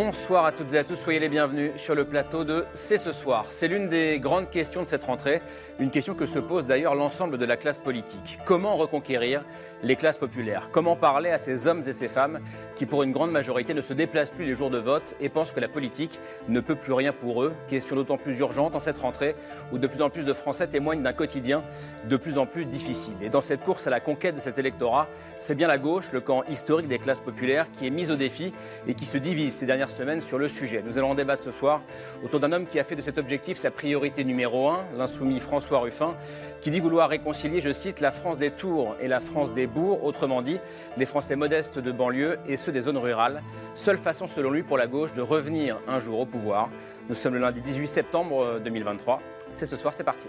Bonsoir à toutes et à tous, soyez les bienvenus sur le plateau de C'est ce soir. C'est l'une des grandes questions de cette rentrée, une question que se pose d'ailleurs l'ensemble de la classe politique. Comment reconquérir les classes populaires? Comment parler à ces hommes et ces femmes qui, pour une grande majorité, ne se déplacent plus les jours de vote et pensent que la politique ne peut plus rien pour eux? Question d'autant plus urgente en cette rentrée où de plus en plus de Français témoignent d'un quotidien de plus en plus difficile. Et dans cette course à la conquête de cet électorat, c'est bien la gauche, le camp historique des classes populaires, qui est mise au défi et qui se divise ces dernières semaine sur le sujet. Nous allons en débattre ce soir autour d'un homme qui a fait de cet objectif sa priorité numéro un, l'insoumis François Ruffin, qui dit vouloir réconcilier, je cite, la France des tours et la France des bourgs, autrement dit, les Français modestes de banlieue et ceux des zones rurales. Seule façon, selon lui, pour la gauche de revenir un jour au pouvoir. Nous sommes le lundi 18 septembre 2023. C'est ce soir, c'est parti.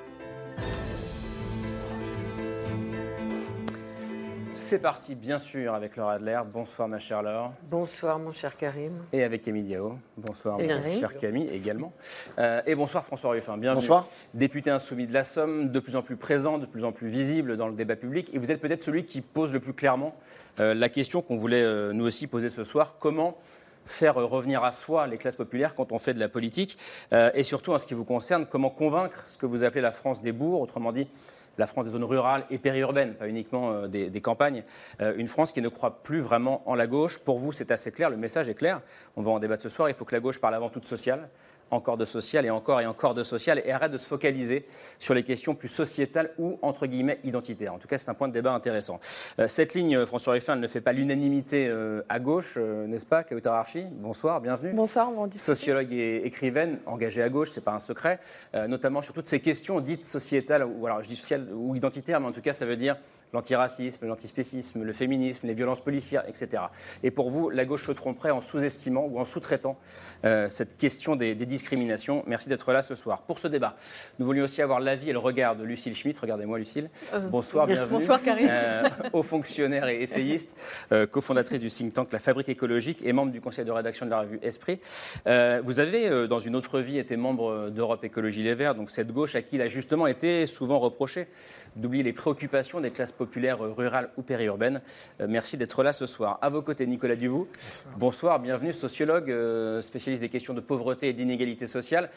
C'est parti, bien sûr, avec Laura Adler. Bonsoir, ma chère Laure. Bonsoir, mon cher Karim. Et avec Camille Diao. Bonsoir, ma chère Camille, également. Euh, et bonsoir, François Ruffin. Bienvenue. Bonsoir. Député insoumis de la Somme, de plus en plus présent, de plus en plus visible dans le débat public. Et vous êtes peut-être celui qui pose le plus clairement euh, la question qu'on voulait euh, nous aussi poser ce soir. Comment faire revenir à soi les classes populaires quand on fait de la politique Et surtout, en ce qui vous concerne, comment convaincre ce que vous appelez la France des bourgs, autrement dit, la France des zones rurales et périurbaines, pas uniquement euh, des, campagnes. Euh, une France qui ne croit plus vraiment en la gauche. Pour vous, c'est assez clair, le message est clair. On va en débattre ce soir. Il faut que la gauche parle avant tout de social, encore de social et encore et encore de social et arrête de se focaliser sur les questions plus sociétales ou entre guillemets identitaires. En tout cas, c'est un point de débat intéressant. Euh, cette ligne, François Ruffin, ne fait pas l'unanimité à gauche, n'est-ce pas, Kautar Archi? Bonsoir, bienvenue. Bonsoir, on Sociologue et écrivaine, engagée à gauche, c'est pas un secret, notamment sur toutes ces questions dites sociétales, ou alors je dis sociales ou identitaire, mais en tout cas, ça veut dire l'antiracisme, l'antispécisme, le féminisme, les violences policières, etc. Et pour vous, la gauche se tromperait en sous-estimant ou en sous-traitant euh, cette question des, discriminations. Merci d'être là ce soir. Pour ce débat, nous voulions aussi avoir l'avis et le regard de Lucille Schmitt. Regardez-moi, Lucille. Euh, Bonsoir, bienvenue. Bonsoir, Karine. Euh, haut fonctionnaire et essayiste, cofondatrice du think tank La Fabrique écologique et membre du conseil de rédaction de la revue Esprit. vous avez, dans une autre vie, été membre d'Europe Écologie Les Verts, donc cette gauche à qui il a justement été souvent reproché d'oublier les préoccupations des classes populaire rurale ou périurbaine. Euh, merci d'être là ce soir. À vos côtés, Nicolas Duvaux. Bonsoir. bienvenue, sociologue, euh, spécialiste des questions de pauvreté et d'inégalité sociale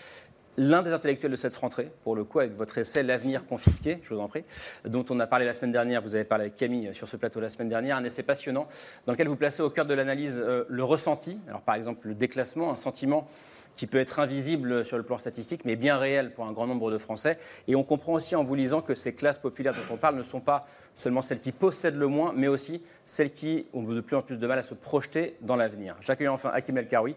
l'un des intellectuels de cette rentrée, pour le coup, avec votre essai L'avenir confisqué, je vous en prie, dont on a parlé la semaine dernière, vous avez parlé avec Camille sur ce plateau la semaine dernière, un essai passionnant dans lequel vous placez au cœur de l'analyse euh, le ressenti, alors par exemple le déclassement, un sentiment qui peut être invisible sur le plan statistique, mais bien réel pour un grand nombre de Français. Et on comprend aussi en vous lisant que ces classes populaires dont on parle ne sont pas seulement celles qui possèdent le moins, mais aussi celles qui ont de plus en plus de mal à se projeter dans l'avenir. J'accueille enfin Hakim El Karoui.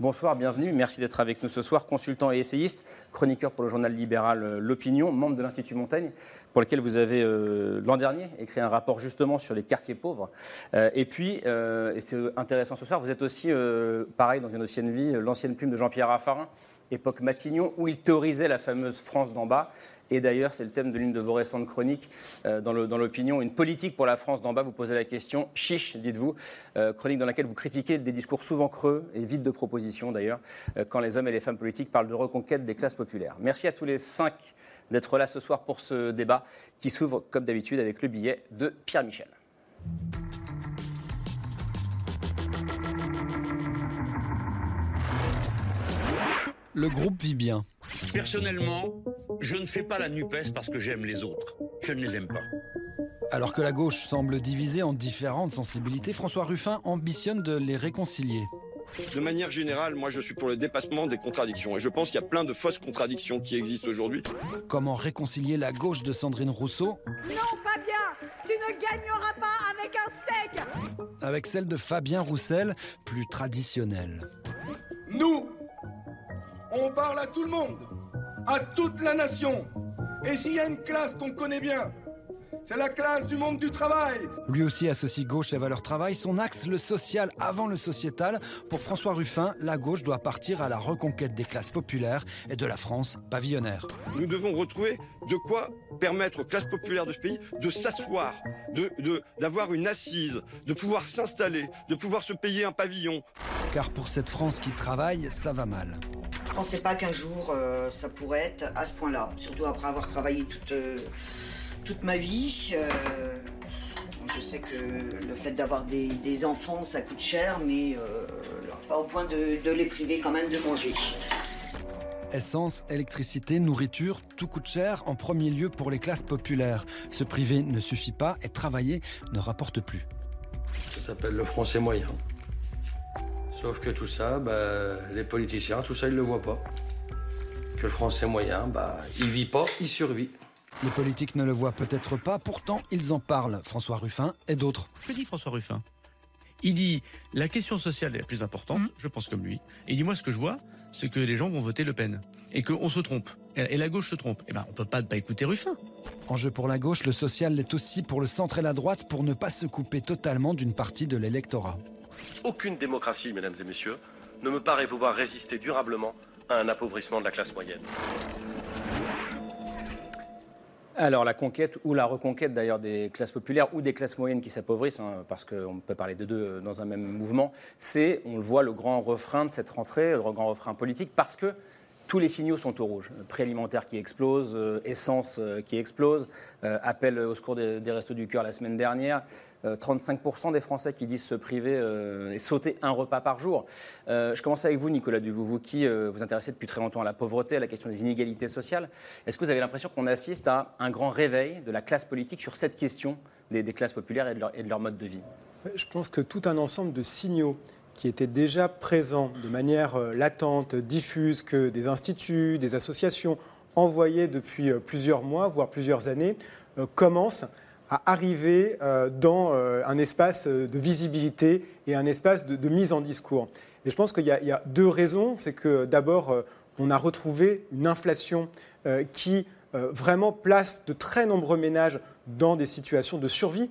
Bonsoir, bienvenue. Merci d'être avec nous ce soir, consultant et essayiste, chroniqueur pour le journal libéral euh, L'Opinion, membre de l'Institut Montaigne, pour lequel vous avez euh, l'an dernier écrit un rapport justement sur les quartiers pauvres. Euh, et puis, c'est intéressant ce soir, vous êtes aussi, pareil, dans une ancienne vie, l'ancienne plume de Jean-Pierre Raffarin époque Matignon, où il théorisait la fameuse France d'en bas. Et d'ailleurs, c'est le thème de l'une de vos récentes chroniques euh, dans l'opinion. Une politique pour la France d'en bas, vous posez la question, chiche, dites-vous, euh, chronique dans laquelle vous critiquez des discours souvent creux et vides de propositions d'ailleurs, euh, quand les hommes et les femmes politiques parlent de reconquête des classes populaires. Merci à tous les cinq d'être là ce soir pour ce débat qui s'ouvre, comme d'habitude, avec le billet de Pierre Michel. Le groupe vit bien. Personnellement, je ne fais pas la NUPES parce que j'aime les autres. Je ne les aime pas. Alors que la gauche semble divisée en différentes sensibilités, François Ruffin ambitionne de les réconcilier. De manière générale, moi je suis pour le dépassement des contradictions et je pense qu'il y a plein de fausses contradictions qui existent aujourd'hui. Comment réconcilier la gauche de Sandrine Rousseau Non Fabien, tu ne gagneras pas avec un steak Avec celle de Fabien Roussel, plus traditionnelle. Nous, parle à tout le monde, à toute la nation. Et s'il y a une classe qu'on connaît bien, C'est la classe du monde du travail. Lui aussi associe gauche et valeurs travail. Son axe, le social avant le sociétal. Pour François Ruffin, la gauche doit partir à la reconquête des classes populaires et de la France pavillonnaire. Nous devons retrouver de quoi permettre aux classes populaires de ce pays de s'asseoir, de, de- d'avoir une assise, de pouvoir s'installer, de pouvoir se payer un pavillon. Car pour cette France qui travaille, ça va mal. Je pensais pas qu'un jour euh, ça pourrait être à ce point-là, surtout après avoir travaillé toute, euh, toute ma vie. euh, je sais que le fait d'avoir des, des enfants, ça coûte cher, mais euh, pas au point de, de les priver quand même de manger. Essence, électricité, nourriture, tout coûte cher, en premier lieu pour les classes populaires. Se priver ne suffit pas et travailler ne rapporte plus. Ça s'appelle le français moyen. Sauf que tout ça, bah, les politiciens, tout ça, ils le voient pas. Que le français moyen, bah, il vit pas, il survit. Les politiques ne le voient peut-être pas, pourtant ils en parlent, François Ruffin et d'autres. Que dit François Ruffin Il dit la question sociale est la plus importante, je pense comme lui. Et il dit moi ce que je vois, c'est que les gens vont voter Le Pen et qu'on se trompe et et la gauche se trompe. Eh ben on peut pas ne pas écouter Ruffin. Enjeu pour la gauche, le social l'est aussi pour le centre et la droite pour ne pas se couper totalement d'une partie de l'électorat. Aucune démocratie, mesdames et messieurs, ne me paraît pouvoir résister durablement à un appauvrissement de la classe moyenne. Alors la conquête ou la reconquête d'ailleurs des classes populaires ou des classes moyennes qui s'appauvrissent, hein, parce qu'on peut parler de deux euh, dans un même mouvement, c'est, on le voit, le grand refrain de cette rentrée, le grand refrain politique, parce que tous les signaux sont au rouge. Prix alimentaire qui explose, euh, essence euh, qui explose, euh, appel au secours des, Restos du Cœur la semaine dernière, euh, 35% des Français qui disent se priver euh, et sauter un repas par jour. Euh, je commence avec vous, Nicolas Duvaux, vous qui euh, vous intéressez depuis très longtemps à la pauvreté, à la question des inégalités sociales. Est-ce que vous avez l'impression qu'on assiste à un grand réveil de la classe politique sur cette question des, classes populaires et de leur mode de vie? Je pense que tout un ensemble de signaux qui étaient déjà présents de manière euh, latente, diffuse, que des instituts, des associations envoyaient depuis euh, plusieurs mois, voire plusieurs années, euh, commencent à arriver dans un espace de visibilité et un espace de, mise en discours. Et je pense qu'il y, y a deux raisons. C'est que d'abord, on a retrouvé une inflation qui vraiment place de très nombreux ménages dans des situations de survie,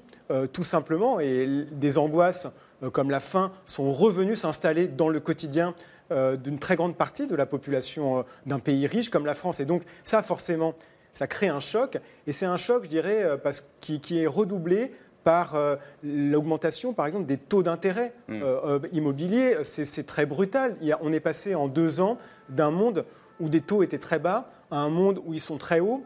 tout simplement, et des angoisses comme la faim sont revenues s'installer dans le quotidien euh, d'une très grande partie de la population euh, d'un pays riche comme la France. Et donc ça, forcément, ça crée un choc. Et c'est un choc, je dirais, euh, parce, qui, qui est redoublé par euh, l'augmentation, par exemple, des taux d'intérêt Mm. euh, euh, immobiliers. C'est très brutal. Il y a- on est passé en deux ans d'un monde où des taux étaient très bas à un monde où ils sont très hauts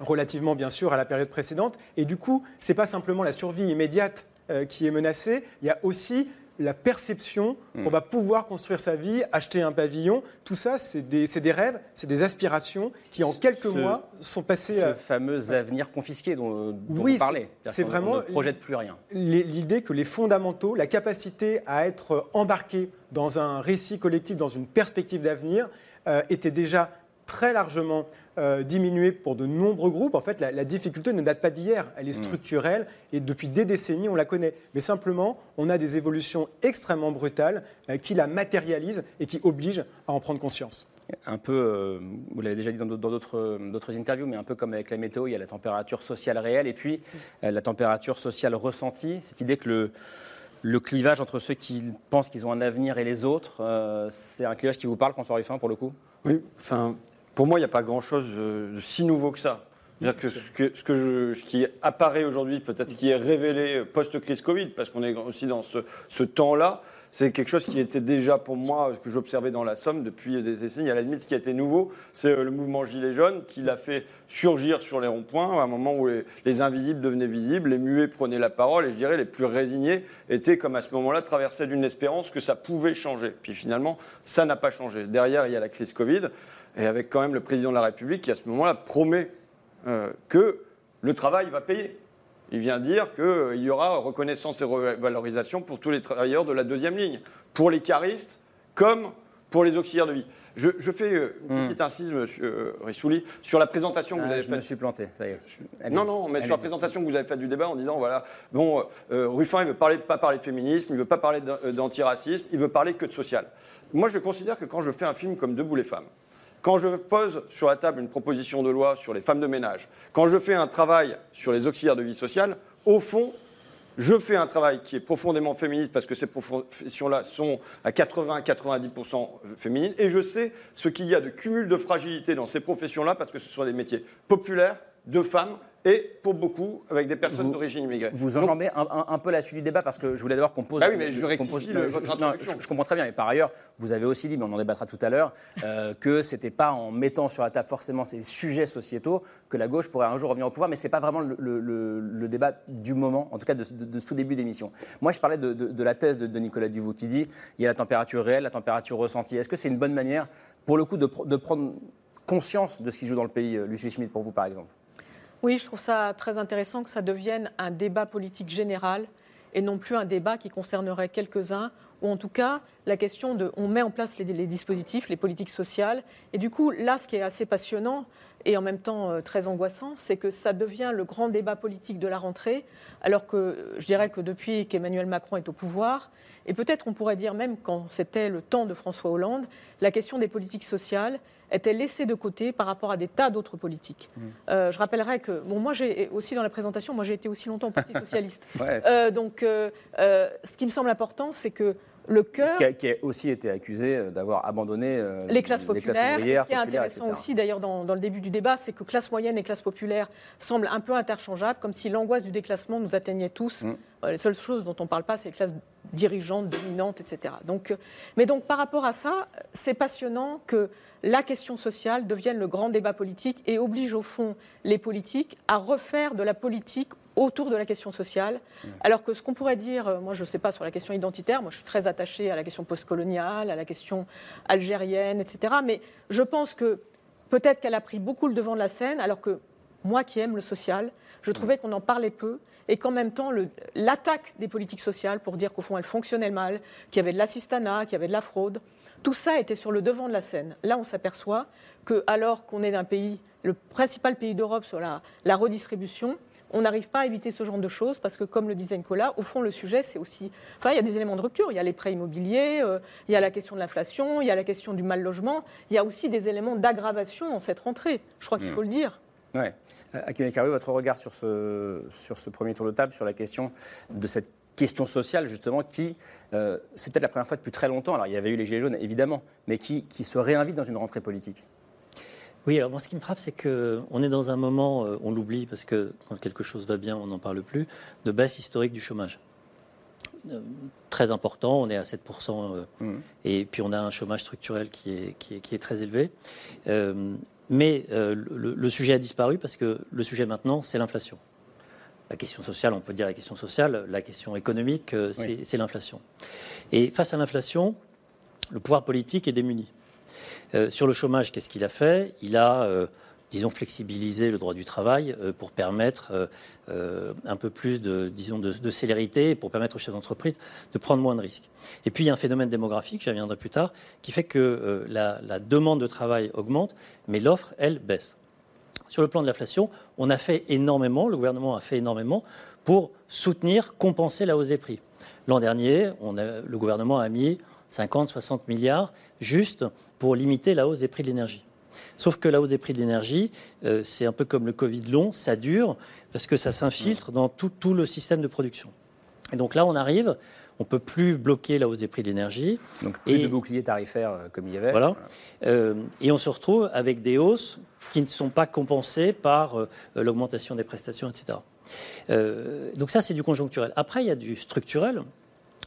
relativement bien sûr à la période précédente. Et du coup, ce n'est pas simplement la survie immédiate euh, qui est menacée, il y a aussi la perception qu'on va pouvoir construire sa vie, acheter un pavillon. Tout ça, c'est des, des rêves, c'est des aspirations qui, en quelques Ce- mois, sont passées Ce à fameux avenir confisqué dont, dont Oui, vous parlez. c'est- vraiment- On ne projette plus rien. l'idée que les fondamentaux, la capacité à être embarqué dans un récit collectif, dans une perspective d'avenir, euh, était déjà très largement euh, diminuée pour de nombreux groupes. En fait, la, la difficulté ne date pas d'hier, elle est Mm. structurelle et depuis des décennies, on la connaît. Mais simplement, on a des évolutions extrêmement brutales euh, qui la matérialisent et qui obligent à en prendre conscience. Un peu, euh, vous l'avez déjà dit dans d'autres- dans d'autres interviews, mais un peu comme avec la météo, il y a la température sociale réelle et puis euh, la température sociale ressentie. Cette idée que le, le clivage entre ceux qui pensent qu'ils ont un avenir et les autres, euh, c'est un clivage qui vous parle, François Ruffin, pour le coup? Oui, enfin, pour moi, il n'y a pas grand-chose de, si nouveau que ça. C'est-à-dire que ce, qui apparaît aujourd'hui, peut-être ce qui est révélé post-crise Covid, parce qu'on est aussi dans ce, temps-là, c'est quelque chose qui était déjà pour moi, ce que j'observais dans la Somme depuis des décennies. À la limite, ce qui a été nouveau, c'est euh, le mouvement Gilets jaunes qui l'a fait surgir sur les ronds-points à un moment où les invisibles devenaient visibles, les muets prenaient la parole et je dirais les plus résignés étaient comme à ce moment-là traversés d'une espérance que ça pouvait changer. Puis finalement, ça n'a pas changé. Derrière, il y a la crise Covid et avec quand même le président de la République qui à ce moment-là promet euh, que le travail va payer. Il vient dire qu'il y aura reconnaissance et revalorisation pour tous les travailleurs de la deuxième ligne, pour les caristes comme pour les auxiliaires de vie. Je, je fais euh, une petite incise, monsieur euh, Rissouli, sur la présentation que vous Ah, avez Je faite. me suis planté, ça y est. Allez-y. Non, non, mais sur la présentation que vous avez faite du débat en disant, voilà, bon, euh, Ruffin, il ne veut parler, pas parler de féminisme, il ne veut pas parler d'an- euh, d'antiracisme, il veut parler que de social. Moi, je considère que quand je fais un film comme Debout les femmes, quand je pose sur la table une proposition de loi sur les femmes de ménage, quand je fais un travail sur les auxiliaires de vie sociale, au fond, je fais un travail qui est profondément féministe parce que ces professions-là sont à 80-90% féminines et je sais ce qu'il y a de cumul de fragilité dans ces professions-là parce que ce sont des métiers populaires de femmes et pour beaucoup avec des personnes d'origine immigrée. Vous enjambez un, un, un, peu la suite du débat parce que je voulais d'abord qu'on pose. Ah oui, mais je rectifie le, votre non, je, je, comprends très bien. Et par ailleurs, vous avez aussi dit, mais on en débattra tout à l'heure, euh, que c'était pas en mettant sur la table forcément ces sujets sociétaux que la gauche pourrait un jour revenir au pouvoir. Mais c'est pas vraiment le, le, le, débat du moment, en tout cas de, de, de ce tout début d'émission. Moi, je parlais de, de, la thèse de, Nicolas Duvaux qui dit il y a la température réelle, la température ressentie. Est-ce que c'est une bonne manière, pour le coup, de, prendre conscience de ce qui se joue dans le pays, Lucie Schmitt, pour vous, par exemple? Oui, je trouve ça très intéressant que ça devienne un débat politique général et non plus un débat qui concernerait quelques-uns, ou en tout cas la question de on met en place les, dispositifs, les politiques sociales. Et du coup, là, ce qui est assez passionnant et en même temps euh, très angoissant, c'est que ça devient le grand débat politique de la rentrée, alors que je dirais que depuis qu'Emmanuel Macron est au pouvoir, et peut-être on pourrait dire même quand c'était le temps de François Hollande, la question des politiques sociales était laissée de côté par rapport à des tas d'autres politiques. Mmh. Euh, je rappellerai que, bon, moi j'ai aussi dans la présentation, moi j'ai été aussi longtemps au Parti socialiste. ouais, euh, donc, euh, ce qui me semble important, c'est que le cœur. Qui a, qui a, aussi été accusé d'avoir abandonné euh, les classes populaires. Les classes ouvrières, ce qui est intéressant etc. aussi, d'ailleurs, dans, dans, le début du débat, c'est que classe moyenne et classe populaire semblent un peu interchangeables, comme si l'angoisse du déclassement nous atteignait tous. Mmh. Les seules choses dont on ne parle pas, c'est les classes dirigeantes, dominantes, etc. Donc, mais donc, par rapport à ça, c'est passionnant que la question sociale devienne le grand débat politique et oblige au fond les politiques à refaire de la politique autour de la question sociale, alors que ce qu'on pourrait dire, moi je ne sais pas sur la question identitaire, moi je suis très attachée à la question postcoloniale, à la question algérienne, etc. Mais je pense que peut-être qu'elle a pris beaucoup le devant de la scène, alors que moi qui aime le social, je trouvais qu'on en parlait peu et qu'en même temps, l'attaque des politiques sociales pour dire qu'au fond elles fonctionnaient mal, qu'il y avait de l'assistanat, qu'il y avait de la fraude, tout ça était sur le devant de la scène. Là, on s'aperçoit que, alors qu'on est d'un pays, le principal pays d'Europe sur la, la redistribution, on n'arrive pas à éviter ce genre de choses parce que, comme le disait Nicolas, au fond, le sujet, c'est aussi. Enfin, il y a des éléments de rupture. Il y a les prêts immobiliers, euh, il y a la question de l'inflation, il y a la question du mal logement. Il y a aussi des éléments d'aggravation dans cette rentrée. Je crois qu'il faut le dire. Oui. Akime Karoui, votre regard sur ce, sur ce premier tour de table, sur la question de cette question sociale, justement, qui, euh, c'est peut-être la première fois depuis très longtemps, alors il y avait eu les Gilets jaunes, évidemment, mais qui, qui se réinvite dans une rentrée politique oui, alors moi ce qui me frappe, c'est qu'on est dans un moment, euh, on l'oublie parce que quand quelque chose va bien, on n'en parle plus, de baisse historique du chômage. Euh, très important, on est à 7%, euh, mmh. et puis on a un chômage structurel qui est, qui est, qui est très élevé. Euh, mais le, le, sujet a disparu parce que le sujet maintenant, c'est l'inflation. La question sociale, on peut dire la question sociale, la question économique, c'est oui. l'inflation. Et face à l'inflation, le pouvoir politique est démuni. Euh, sur le chômage, qu'est-ce qu'il a fait? Il a, euh, disons, flexibilisé le droit du travail euh, pour permettre euh, un peu plus de, disons, de, de, célérité, pour permettre aux chefs d'entreprise de prendre moins de risques. Et puis il y a un phénomène démographique, j'y reviendrai plus tard, qui fait que euh, la, la demande de travail augmente, mais l'offre, elle, baisse. Sur le plan de l'inflation, on a fait énormément, le gouvernement a fait énormément pour soutenir, compenser la hausse des prix. L'an dernier, le gouvernement a mis 50, 60 milliards juste pour limiter la hausse des prix de l'énergie. Sauf que la hausse des prix de l'énergie, euh, c'est un peu comme le Covid long, ça dure parce que ça s'infiltre dans tout, tout, le système de production. Et donc là, on arrive, on peut plus bloquer la hausse des prix de l'énergie. Donc plus et, de boucliers tarifaires euh, comme il y avait. Voilà. Euh, et on se retrouve avec des hausses qui ne sont pas compensées par euh, l'augmentation des prestations, etc. Euh, donc ça, c'est du conjoncturel. Après, il y a du structurel.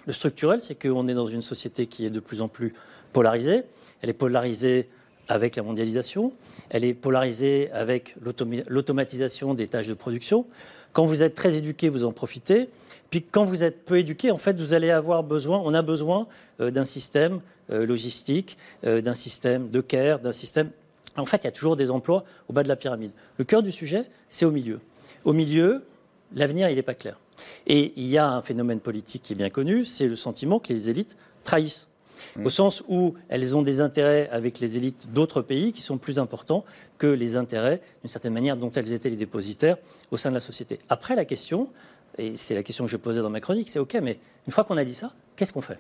Le structurel, c'est qu'on est dans une société qui est de plus en plus polarisée. Elle est polarisée avec la mondialisation, elle est polarisée avec l'automatisation des tâches de production. Quand vous êtes très éduqué, vous en profitez. Puis quand vous êtes peu éduqué, en fait, vous allez avoir besoin, on a besoin euh, d'un système euh, logistique, euh, d'un système de care, d'un système. En fait, il y a toujours des emplois au bas de la pyramide. Le cœur du sujet, c'est au milieu. Au milieu, l'avenir, il n'est pas clair. Et il y a un phénomène politique qui est bien connu, c'est le sentiment que les élites trahissent au sens où elles ont des intérêts avec les élites d'autres pays qui sont plus importants que les intérêts, d'une certaine manière, dont elles étaient les dépositaires au sein de la société. Après, la question, et c'est la question que je posais dans ma chronique, c'est OK, mais une fois qu'on a dit ça, qu'est-ce qu'on fait?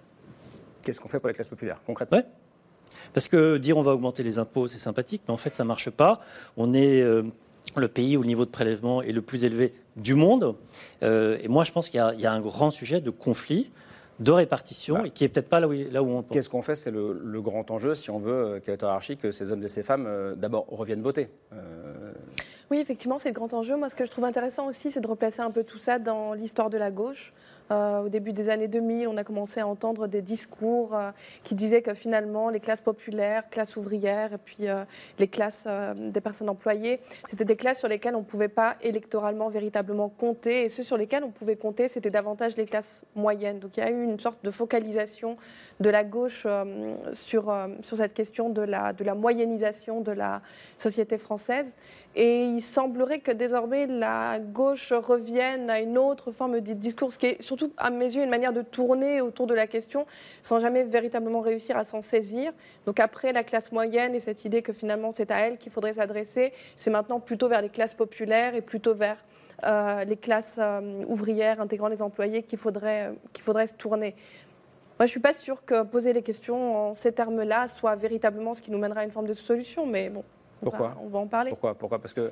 Qu'est-ce qu'on fait pour les classes populaires, concrètement? Ouais. Parce que dire on va augmenter les impôts, c'est sympathique, mais en fait, ça ne marche pas. On est euh, le pays où le niveau de prélèvement est le plus élevé du monde. Euh, et moi, je pense qu'il y, y, a un grand sujet de conflit de répartition bah. et qui est peut-être pas là où, là où on Qu'est-ce qu'on fait? C'est le, le, grand enjeu, si on veut, qu'il hiérarchie, que ces hommes et ces femmes, euh, d'abord, reviennent voter. Oui, effectivement, c'est le grand enjeu. Moi, ce que je trouve intéressant aussi, c'est de replacer un peu tout ça dans l'histoire de la gauche. Euh, au début des années 2000, on a commencé à entendre des discours euh, qui disaient que finalement les classes populaires, classes ouvrières et puis euh, les classes des personnes employées, c'était des classes sur lesquelles on ne pouvait pas électoralement véritablement compter. Et ceux sur lesquels on pouvait compter, c'était davantage les classes moyennes. Donc il y a eu une sorte de focalisation de la gauche sur, sur cette question de la, de la moyennisation de la société française. Et il semblerait que désormais la gauche revienne à une autre forme de discours, ce qui est surtout à mes yeux une manière de tourner autour de la question sans jamais véritablement réussir à s'en saisir. Donc après la classe moyenne et cette idée que finalement c'est à elle qu'il faudrait s'adresser, c'est maintenant plutôt vers les classes populaires et plutôt vers euh, les classes euh, ouvrières intégrant les employés qu'il faudrait, euh, qu'il faudrait se tourner. Moi, je ne suis pas sûre que poser les questions en ces termes-là soit véritablement ce qui nous mènera à une forme de solution, mais bon. Pourquoi on va, on va en parler. Pourquoi, Pourquoi? Parce que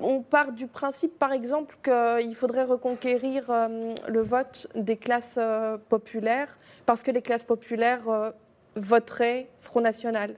on part du principe, par exemple, qu'il faudrait reconquérir euh, le vote des classes euh, populaires, parce que les classes populaires euh, voteraient Front National.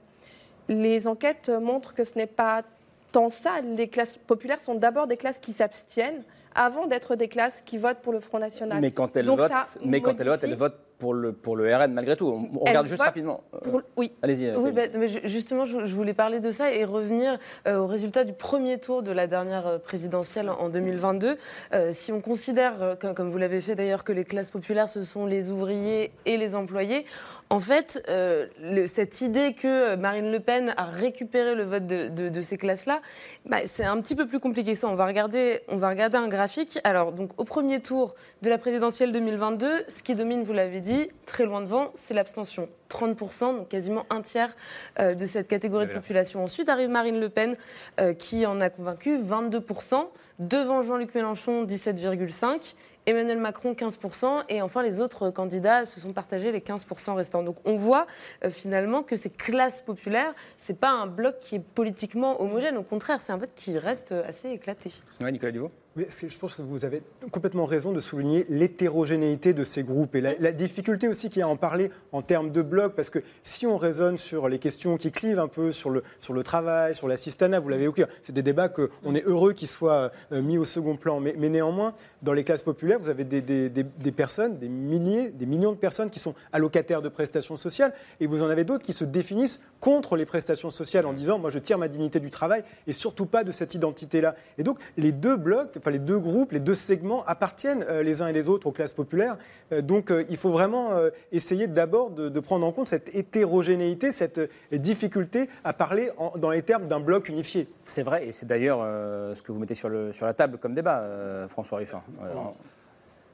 Les enquêtes montrent que ce n'est pas tant ça. Les classes populaires sont d'abord des classes qui s'abstiennent avant d'être des classes qui votent pour le Front National. Mais quand elles Donc votent, mais quand elles votent, elles votent pour le, pour le RN malgré tout. On, regarde juste rapidement. pour- oui. Allez-y. euh, Oui, bah, mais ju- justement, je, je voulais parler de ça et revenir euh, au résultat du premier tour de la dernière euh, présidentielle en 2022. Euh, si on considère, euh, comme, comme vous l'avez fait d'ailleurs, que les classes populaires, ce sont les ouvriers et les employés, en fait, euh, le- cette idée que euh, Marine Le Pen a récupéré le vote de, de- de ces classes-là, bah, c'est un petit peu plus compliqué que ça. On va regarder, on va regarder un graphique. Alors, donc, au premier tour de la présidentielle 2022, ce qui domine, vous l'avez dit, très loin devant, c'est l'abstention. 30%, donc quasiment un tiers euh, de cette catégorie de population. Ensuite arrive Marine Le Pen, euh, qui en a convaincu 22%, devant Jean-Luc Mélenchon, 17,5%. Emmanuel Macron 15% et enfin les autres candidats se sont partagés les 15% restants. Donc on voit euh, finalement que ces classes populaires, c'est pas un bloc qui est politiquement homogène, au contraire, c'est un vote qui reste assez éclaté. Ouais, Nicolas Duvaux Je pense que vous avez complètement raison de souligner l'hétérogénéité de ces groupes et la, difficulté aussi qu'il y a à en parler en termes de blocs, parce que si on raisonne sur les questions qui clivent un peu sur le, sur le travail, sur l'assistanat, vous l'avez évoqué, c'est des débats qu'on est heureux qu'ils soient euh, mis au second plan. Mais, mais néanmoins, dans les classes populaires, vous avez des, des- des- des personnes, des milliers, des millions de personnes qui sont allocataires de prestations sociales, et vous en avez d'autres qui se définissent contre les prestations sociales en disant, moi je tire ma dignité du travail et surtout pas de cette identité-là. Et donc les deux blocs, enfin les deux groupes, les deux segments appartiennent euh, les uns et les autres aux classes populaires. Euh, donc euh, il faut vraiment euh, essayer d'abord de, de prendre en compte cette hétérogénéité, cette difficulté à parler en- dans les termes d'un bloc unifié. C'est vrai, et c'est d'ailleurs euh, ce que vous mettez sur, le, sur la table comme débat, euh, François Ruffin. Euh,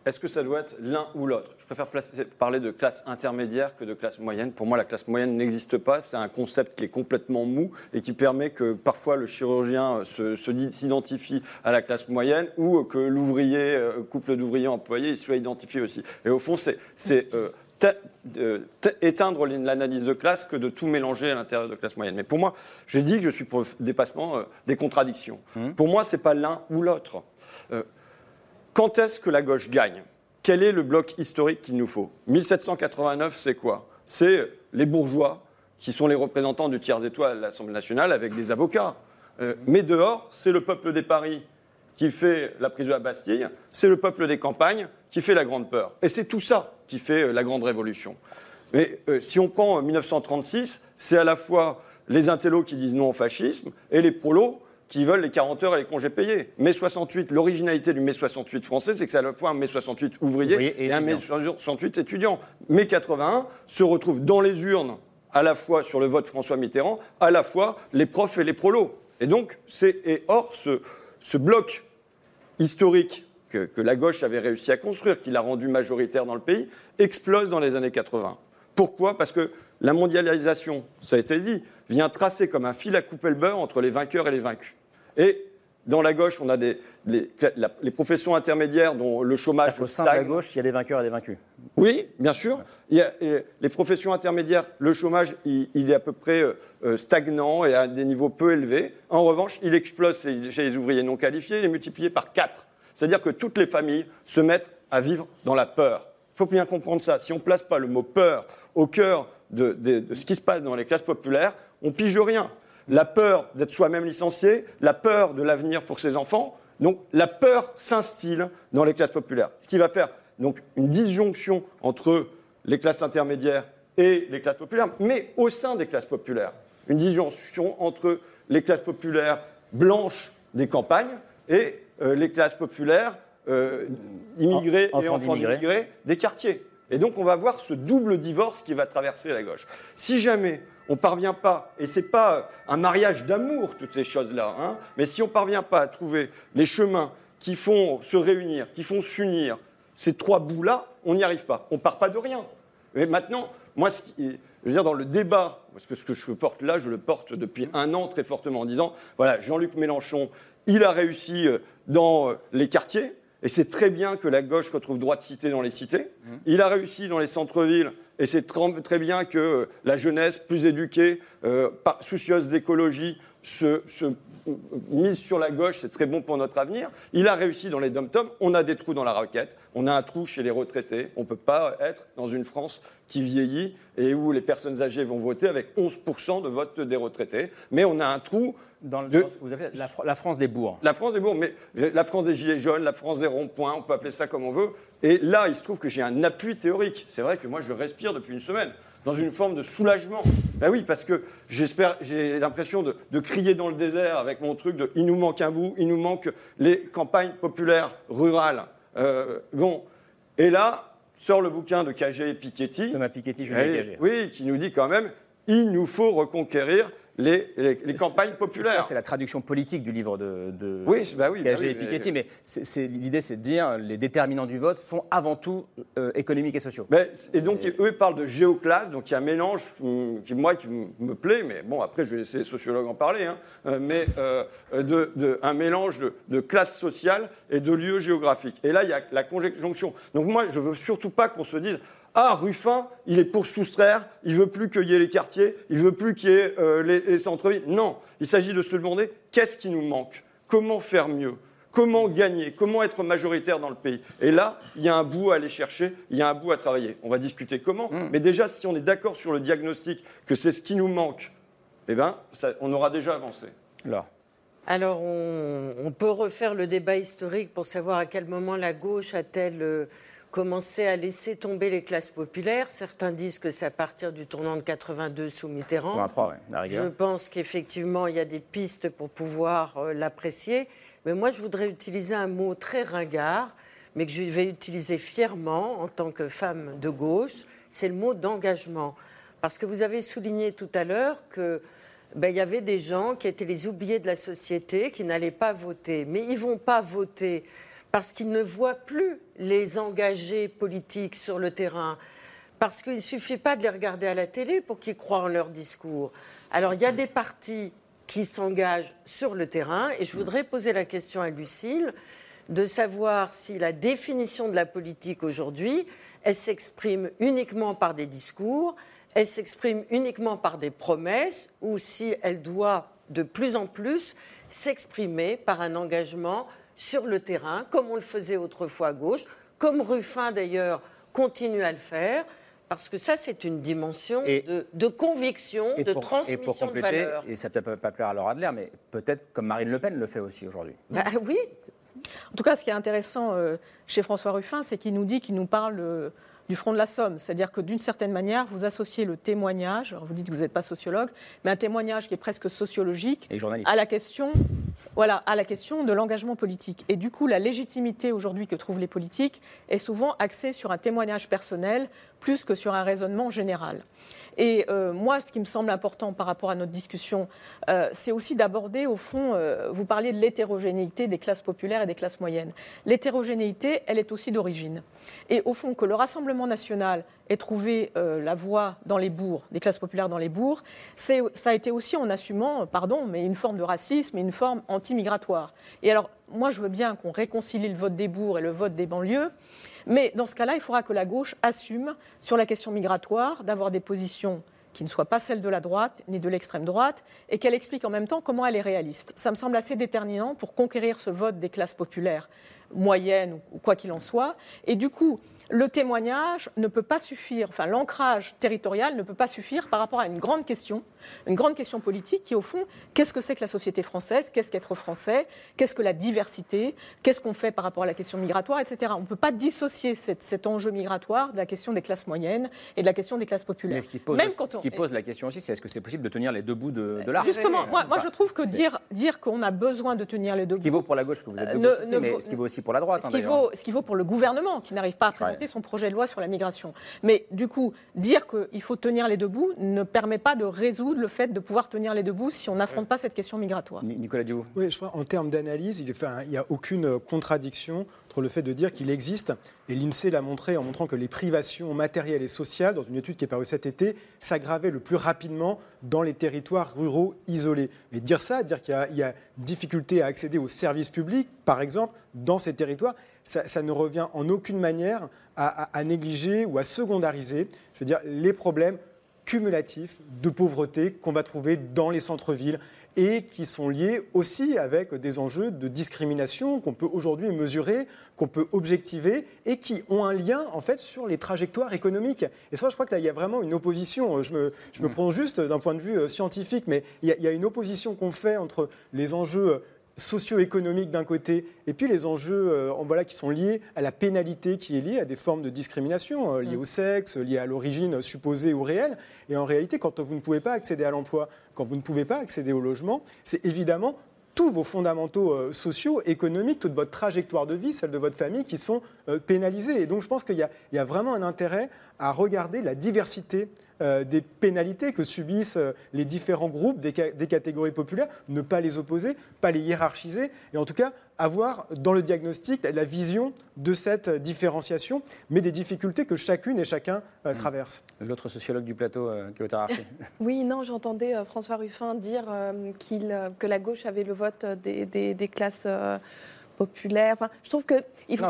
Est-ce que ça doit être l'un ou l'autre? Je préfère placer- parler de classe intermédiaire que de classe moyenne. Pour moi, la classe moyenne n'existe pas. C'est un concept qui est complètement mou et qui permet que parfois le chirurgien se- s'identifie à la classe moyenne ou que l'ouvrier, euh, couple d'ouvriers employés, soit identifié aussi. Et au fond, c'est c'est, euh, euh, éteindre l'analyse de classe que de tout mélanger à l'intérieur de classe moyenne. Mais pour moi, j'ai dit que je suis pour le dépassement des contradictions. Pour moi, c'est pas l'un ou l'autre. Euh, quand est-ce que la gauche gagne? Quel est le bloc historique qu'il nous faut? 1789, c'est quoi? C'est les bourgeois qui sont les représentants du tiers étoile à l'Assemblée nationale avec des avocats. Euh, mais dehors, c'est le peuple des paris qui fait la prise de la Bastille, c'est le peuple des campagnes qui fait la grande peur. Et c'est tout ça qui fait euh, la grande révolution. Mais euh, si on prend euh, 1936, c'est à la fois les intellos qui disent non au fascisme et les prolos qui veulent les 40 heures et les congés payés. Mai 68, l'originalité du mai 68 français, c'est que c'est à la fois un mai 68 ouvrier et et, un mai étudiant. 68 étudiant. Mai 81 se retrouve dans les urnes à la fois sur le vote François Mitterrand, à la fois les profs et les prolos. Et donc, c'est et or ce, ce bloc historique que, que la gauche avait réussi à construire, qui l'a rendu majoritaire dans le pays, explose dans les années 80. Pourquoi? Parce que la mondialisation, ça a été dit, vient tracer comme un fil à couper le beurre entre les vainqueurs et les vaincus. Et dans la gauche, on a des, les, la- les professions intermédiaires dont le chômage Au sein de la gauche, il y a des vainqueurs et des vaincus. Oui, bien sûr. Il y a, les professions intermédiaires, le chômage, il, il est à peu près euh, stagnant et à des niveaux peu élevés. En revanche, il explose chez chez les ouvriers non qualifiés, il est multiplié par 4. C'est-à-dire que toutes les familles se mettent à vivre dans la peur. Il faut bien comprendre ça. Si on ne place pas le mot peur au cœur de, de- de ce qui se passe dans les classes populaires, on pige rien. La peur d'être soi-même licencié, la peur de l'avenir pour ses enfants. Donc la peur s'instille dans les classes populaires. Ce qui va faire donc une disjonction entre les classes intermédiaires et les classes populaires, mais au sein des classes populaires. Une disjonction entre les classes populaires blanches des campagnes et euh, les classes populaires euh, immigrées En- et enfants d'immigrés des quartiers. Et donc on va voir ce double divorce qui va traverser la gauche. Si jamais on ne parvient pas, et ce n'est pas un mariage d'amour, toutes ces choses-là, hein, mais si on ne parvient pas à trouver les chemins qui font se réunir, qui font s'unir, ces trois bouts-là, on n'y arrive pas. On ne part pas de rien. Mais maintenant, moi, qui- je veux dire, dans le débat, parce que ce que je porte là, je le porte depuis un an très fortement en disant, voilà, Jean-Luc Mélenchon, il a réussi euh, dans euh, les quartiers, et c'est très bien que la gauche retrouve droit de cité dans les cités. Il a réussi dans les centres-villes, et c'est tr- très bien que euh, la jeunesse, plus éduquée, euh, soucieuse d'écologie, se, se mise sur la gauche, c'est très bon pour notre avenir. Il a réussi dans les dom-toms. On a des trous dans la raquette. On a un trou chez les retraités. On ne peut pas être dans une France qui vieillit et où les personnes âgées vont voter avec 11% de vote des retraités. Mais on a un trou Dans, le, de- dans ce que vous appelez la, Fr- la France des bourgs. la France des bourgs, mais la France des gilets jaunes, la France des ronds-points, on peut appeler ça comme on veut. Et là, il se trouve que j'ai un appui théorique. C'est vrai que moi, je respire depuis une semaine, dans une forme de soulagement. Ben oui, parce que j'espère, j'ai l'impression de, de crier dans le désert avec mon truc de il nous manque un bout, il nous manque les campagnes populaires rurales. Euh, bon, et là, sort le bouquin de Cagé et Piketty. Thomas Piketty, Julien Eh, Cagé. Oui, qui nous dit quand même il nous faut reconquérir les, les- les campagnes populaires. C'est la traduction politique du livre de, de Oui, bah oui, bah oui, et Piketty, mais, l'idée c'est de dire les déterminants du vote sont avant tout euh, économiques et sociaux. Mais- et donc, eux ils parlent de géoclasse, donc il y a un mélange qui, moi, qui me plaît, mais bon, après, je vais laisser les sociologues en parler, hein, euh, mais euh, de, de- un mélange de, de classe sociale et de lieux géographiques. Et là, il y a la conjonction. Donc, moi, je veux surtout pas qu'on se dise. Ah, Ruffin, il est pour soustraire, il veut plus qu'il y ait les quartiers, il veut plus qu'il y ait euh, les, les centres-villes. Non, il s'agit de se demander qu'est-ce qui nous manque, comment faire mieux, Comment gagner Comment être majoritaire dans le pays Et là, il y a un bout à aller chercher, il y a un bout à travailler. On va discuter comment. Mais déjà, si on est d'accord sur le diagnostic que c'est ce qui nous manque, eh ben, ça- on aura déjà avancé. Là. Alors, on, on peut refaire le débat historique pour savoir à quel moment la gauche a-t-elle commencé à laisser tomber les classes populaires. Certains disent que c'est à partir du tournant de 82 sous Mitterrand. 83, ouais, la rigueur. Je pense qu'effectivement, il y a des pistes pour pouvoir euh, l'apprécier. Mais moi, je voudrais utiliser un mot très ringard, mais que je vais utiliser fièrement en tant que femme de gauche. C'est le mot d'engagement. Parce que vous avez souligné tout à l'heure que ben, il y avait des gens qui étaient les oubliés de la société, qui n'allaient pas voter. Mais ils ne vont pas voter parce qu'ils ne voient plus les engagés politiques sur le terrain, parce qu'il ne suffit pas de les regarder à la télé pour qu'ils croient en leur discours. Alors il y a des partis qui s'engagent sur le terrain, et je voudrais poser la question à Lucille de savoir si la définition de la politique aujourd'hui, elle s'exprime uniquement par des discours, elle s'exprime uniquement par des promesses, ou si elle doit de plus en plus s'exprimer par un engagement sur le terrain, comme on le faisait autrefois à gauche, comme Ruffin d'ailleurs continue à le faire, parce que ça c'est une dimension de, de conviction, Et de pour, et transmission pour de compléter, valeurs. et ça peut pas pas plaire à Laura Adler, mais peut-être comme Marine Le Pen le fait aussi aujourd'hui. Bah oui. En tout cas, ce qui est intéressant euh, chez François Ruffin, c'est qu'il nous dit qu'il nous parle euh, du front de la Somme. C'est-à-dire que d'une certaine manière, vous associez le témoignage, alors vous dites que vous n'êtes pas sociologue, mais un témoignage qui est presque sociologique Et journaliste. à la question, voilà, à la question de l'engagement politique. Et du coup, la légitimité aujourd'hui que trouvent les politiques est souvent axée sur un témoignage personnel plus que sur un raisonnement général. Et euh, moi, ce qui me semble important par rapport à notre discussion, euh, c'est aussi d'aborder, au fond, euh, vous parliez de l'hétérogénéité des classes populaires et des classes moyennes. L'hétérogénéité, elle est aussi d'origine. Et au fond, que le Rassemblement national ait trouvé la voie dans les bourgs, des classes populaires dans les bourgs, ça a été aussi en assumant, pardon, mais une forme de racisme et une forme anti-migratoire. Et alors, moi, je veux bien qu'on réconcilie le vote des bourgs et le vote des banlieues, mais dans ce cas-là, il faudra que la gauche assume sur la question migratoire d'avoir des positions qui ne soient pas celles de la droite ni de l'extrême droite, et qu'elle explique en même temps comment elle est réaliste. Ça me semble assez déterminant pour conquérir ce vote des classes populaires moyennes ou quoi qu'il en soit. Et du coup, le témoignage ne peut pas suffire, enfin l'ancrage territorial ne peut pas suffire par rapport à une grande question, une grande question politique qui, au fond, qu'est-ce que c'est que la société française Qu'est-ce qu'être français Qu'est-ce que la diversité Qu'est-ce qu'on fait par rapport à la question migratoire, etc. On ne peut pas dissocier cet enjeu migratoire de la question des classes moyennes et de la question des classes populaires. Mais ce qui pose, Même quand ce qui pose la question aussi, c'est est-ce que c'est possible de tenir les deux bouts de, de l'arc Justement, moi, moi, je trouve que dire, dire qu'on a besoin de tenir les deux bouts. Ce qui vaut pour la gauche, que vous êtes de gauche aussi, mais ce qui vaut aussi pour la droite. Ce, qui, vaut, ce qui vaut pour le gouvernement, qui n'arrive pas à présenter son projet de loi sur la migration. Mais du coup, dire qu'il faut tenir les deux bouts ne permet pas de résoudre le fait de pouvoir tenir les deux bouts si on n'affronte pas cette question migratoire. Nicolas Diouf. Oui, je crois en termes d'analyse, il n'y a aucune contradiction entre le fait de dire qu'il existe, et l'INSEE l'a montré en montrant que les privations matérielles et sociales, dans une étude qui est parue cet été, s'aggravaient le plus rapidement dans les territoires ruraux isolés. Mais dire ça, dire qu'il y, a difficulté à accéder aux services publics, par exemple, dans ces territoires, ça, ne revient en aucune manière à, négliger ou à secondariser, je veux dire, les problèmes cumulatifs de pauvreté qu'on va trouver dans les centres-villes et qui sont liés aussi avec des enjeux de discrimination qu'on peut aujourd'hui mesurer, qu'on peut objectiver et qui ont un lien en fait sur les trajectoires économiques. Et ça, je crois que là, il y a vraiment une opposition. Je me, je me prends juste d'un point de vue euh, scientifique, mais il y a, une opposition qu'on fait entre les enjeux socio-économiques d'un côté, et puis les enjeux euh, voilà, qui sont liés à la pénalité qui est liée à des formes de discrimination, euh, liées au sexe, liées à l'origine supposée ou réelle. Et en réalité, quand vous ne pouvez pas accéder à l'emploi, quand vous ne pouvez pas accéder au logement, c'est évidemment tous vos fondamentaux euh, sociaux, économiques, toute votre trajectoire de vie, celle de votre famille, qui sont pénalisés. Et donc je pense qu'il y, y, a vraiment un intérêt à regarder la diversité euh, des pénalités que subissent euh, les différents groupes des, catégories populaires, ne pas les opposer, pas les hiérarchiser, et en tout cas avoir dans le diagnostic la vision de cette différenciation, mais des difficultés que chacune et chacun euh, hmm. traverse. L'autre sociologue du plateau, qui est Oui, non, j'entendais François Ruffin dire que la gauche avait le vote des classes populaire. Enfin, je trouve que il faut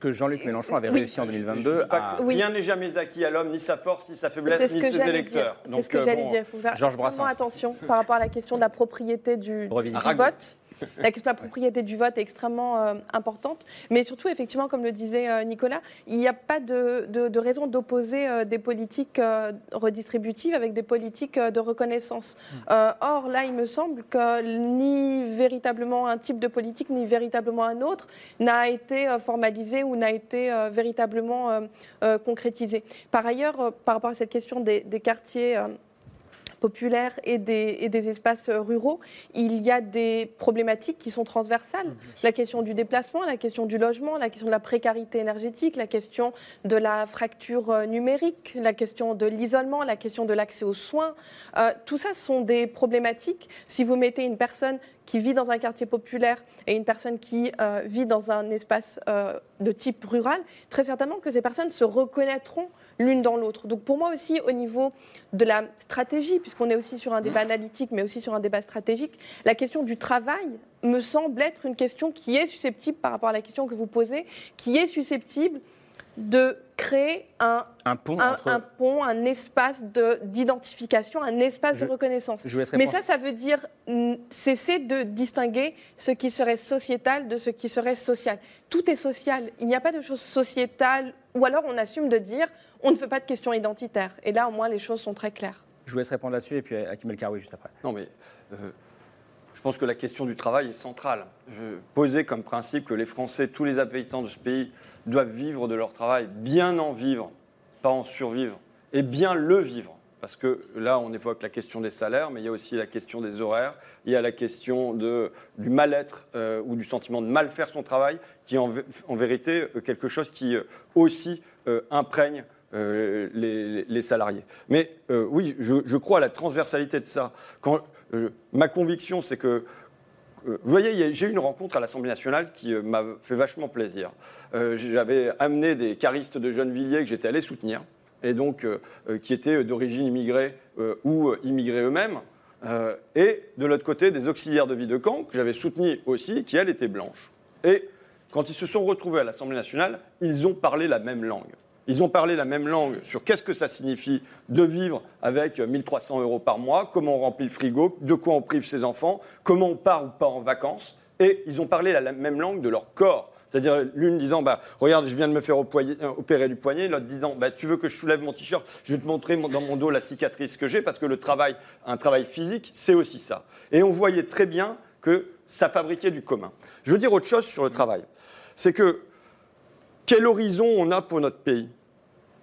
que, Jean-Luc Mélenchon avait réussi en 2022 à... Rien n'est jamais acquis à l'homme, ni sa force, ni sa faiblesse, ni ses électeurs. C'est ce que j'allais dire. Il faut faire Georges attention par rapport à la question de la propriété du, du vote. La question de la propriété du vote est extrêmement euh, importante. Mais surtout, effectivement, comme le disait euh, Nicolas, il n'y a pas de, raison d'opposer euh, des politiques redistributives avec des politiques de reconnaissance. Or, là, il me semble que ni véritablement un type de politique, ni véritablement un autre n'a été formalisé ou n'a été véritablement concrétisé. Par ailleurs, par rapport à cette question des quartiers populaires et des, des, espaces ruraux, il y a des problématiques qui sont transversales. La question du déplacement, la question du logement, la question de la précarité énergétique, la question de la fracture euh, numérique, la question de l'isolement, la question de l'accès aux soins. Euh, tout ça sont des problématiques. Si vous mettez une personne qui vit dans un quartier populaire et une personne qui euh, vit dans un espace de type rural, très certainement que ces personnes se reconnaîtront l'une dans l'autre. Donc pour moi aussi, au niveau de la stratégie, puisqu'on est aussi sur un débat analytique, mais aussi sur un débat stratégique, la question du travail me semble être une question qui est susceptible, par rapport à la question que vous posez, qui est susceptible de créer un, un, pont, un, un, pont, un espace d'identification, un espace de reconnaissance. Mais ça, ça veut dire cesser de distinguer ce qui serait sociétal de ce qui serait social. Tout est social. Il n'y a pas de choses sociétales, ou alors on assume de dire on ne fait pas de questions identitaires. Et là, au moins, les choses sont très claires. Je vous laisse répondre là-dessus et puis à Kim El Karoui juste après. Non, mais. Euh, je pense que la question du travail est centrale. Je posais comme principe que les Français, tous les habitants de ce pays, doivent vivre de leur travail, bien en vivre, pas en survivre, et bien le vivre. Parce que là, on évoque la question des salaires, mais il y a aussi la question des horaires, il y a la question de, du mal-être euh, ou du sentiment de mal faire son travail, qui est en, vérité euh, quelque chose qui euh, aussi imprègne les, salariés. Mais oui, je, crois à la transversalité de ça. Ma conviction, c'est que vous voyez, j'ai eu une rencontre à l'Assemblée nationale qui m'a fait vachement plaisir. J'avais amené des caristes de Gennevilliers que j'étais allé soutenir et donc euh, euh, qui étaient d'origine immigrée euh, ou immigrés eux-mêmes. Euh, et de l'autre côté, des auxiliaires de vie de camp, que j'avais soutenus aussi, qui, elles, étaient blanches. Et quand ils se sont retrouvés à l'Assemblée nationale, ils ont parlé la même langue. Ils ont parlé la même langue sur qu'est-ce que ça signifie de vivre avec 1300 euros par mois, comment on remplit le frigo, de quoi on prive ses enfants, comment on part ou pas en vacances. Et ils ont parlé la même langue de leur corps. C'est-à-dire l'une disant, bah, regarde, je viens de me faire euh, opérer du poignet, l'autre disant, bah, tu veux que je soulève mon t-shirt, je vais te montrer dans mon dos la cicatrice que j'ai, parce que le travail, un travail physique, c'est aussi ça. Et on voyait très bien que ça fabriquait du commun. Je veux dire autre chose sur le travail. C'est que quel horizon on a pour notre pays?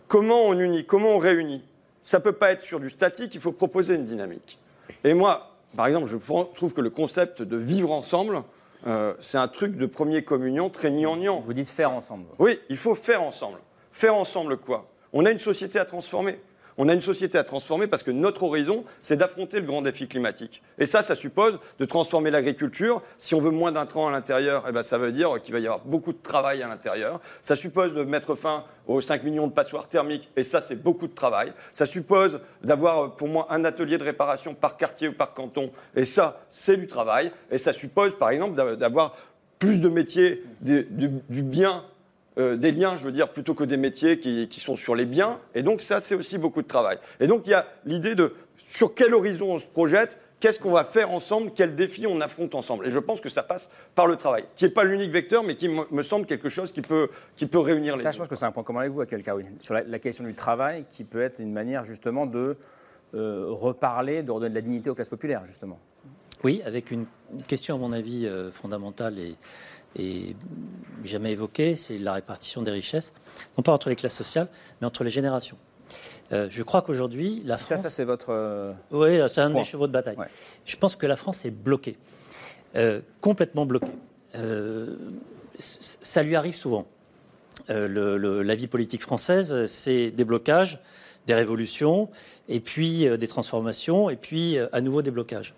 Comment on unit Comment on réunit? Ça ne peut pas être sur du statique, il faut proposer une dynamique. Et moi, par exemple, je trouve que le concept de vivre ensemble, euh, c'est un truc de premier communion très gnangnan. Vous dites faire ensemble. Oui, il faut faire ensemble. Faire ensemble quoi? On a une société à transformer. On a une société à transformer parce que notre horizon, c'est d'affronter le grand défi climatique. Et ça, ça suppose de transformer l'agriculture. Si on veut moins d'intrants à l'intérieur, eh ben, ça veut dire qu'il va y avoir beaucoup de travail à l'intérieur. Ça suppose de mettre fin aux 5 millions de passoires thermiques, et ça, c'est beaucoup de travail. Ça suppose d'avoir, pour moi, un atelier de réparation par quartier ou par canton, et ça, c'est du travail. Et ça suppose, par exemple, d'avoir plus de métiers du bien euh, des liens, je veux dire, plutôt que des métiers qui, sont sur les biens. Et donc ça, c'est aussi beaucoup de travail. Et donc il y a l'idée de sur quel horizon on se projette, qu'est-ce qu'on va faire ensemble, quels défis on affronte ensemble. Et je pense que ça passe par le travail, qui n'est pas l'unique vecteur, mais qui me semble quelque chose qui peut, qui peut réunir les Ça, je pense que c'est un point commun avec vous, à oui. sur la, question du travail, qui peut être une manière justement de euh, reparler, de redonner de la dignité aux classes populaires, justement. Oui, avec une, question, à mon avis, euh, fondamentale et et jamais évoqué, c'est la répartition des richesses, non pas entre les classes sociales, mais entre les générations. Euh, je crois qu'aujourd'hui, la France. Ça, ça c'est votre. Euh, oui, c'est un de mes chevaux de bataille. Je pense que la France est bloquée, euh, complètement bloquée. ça lui arrive souvent. la vie politique française, c'est des blocages, des révolutions, et puis des transformations, et puis à nouveau des blocages.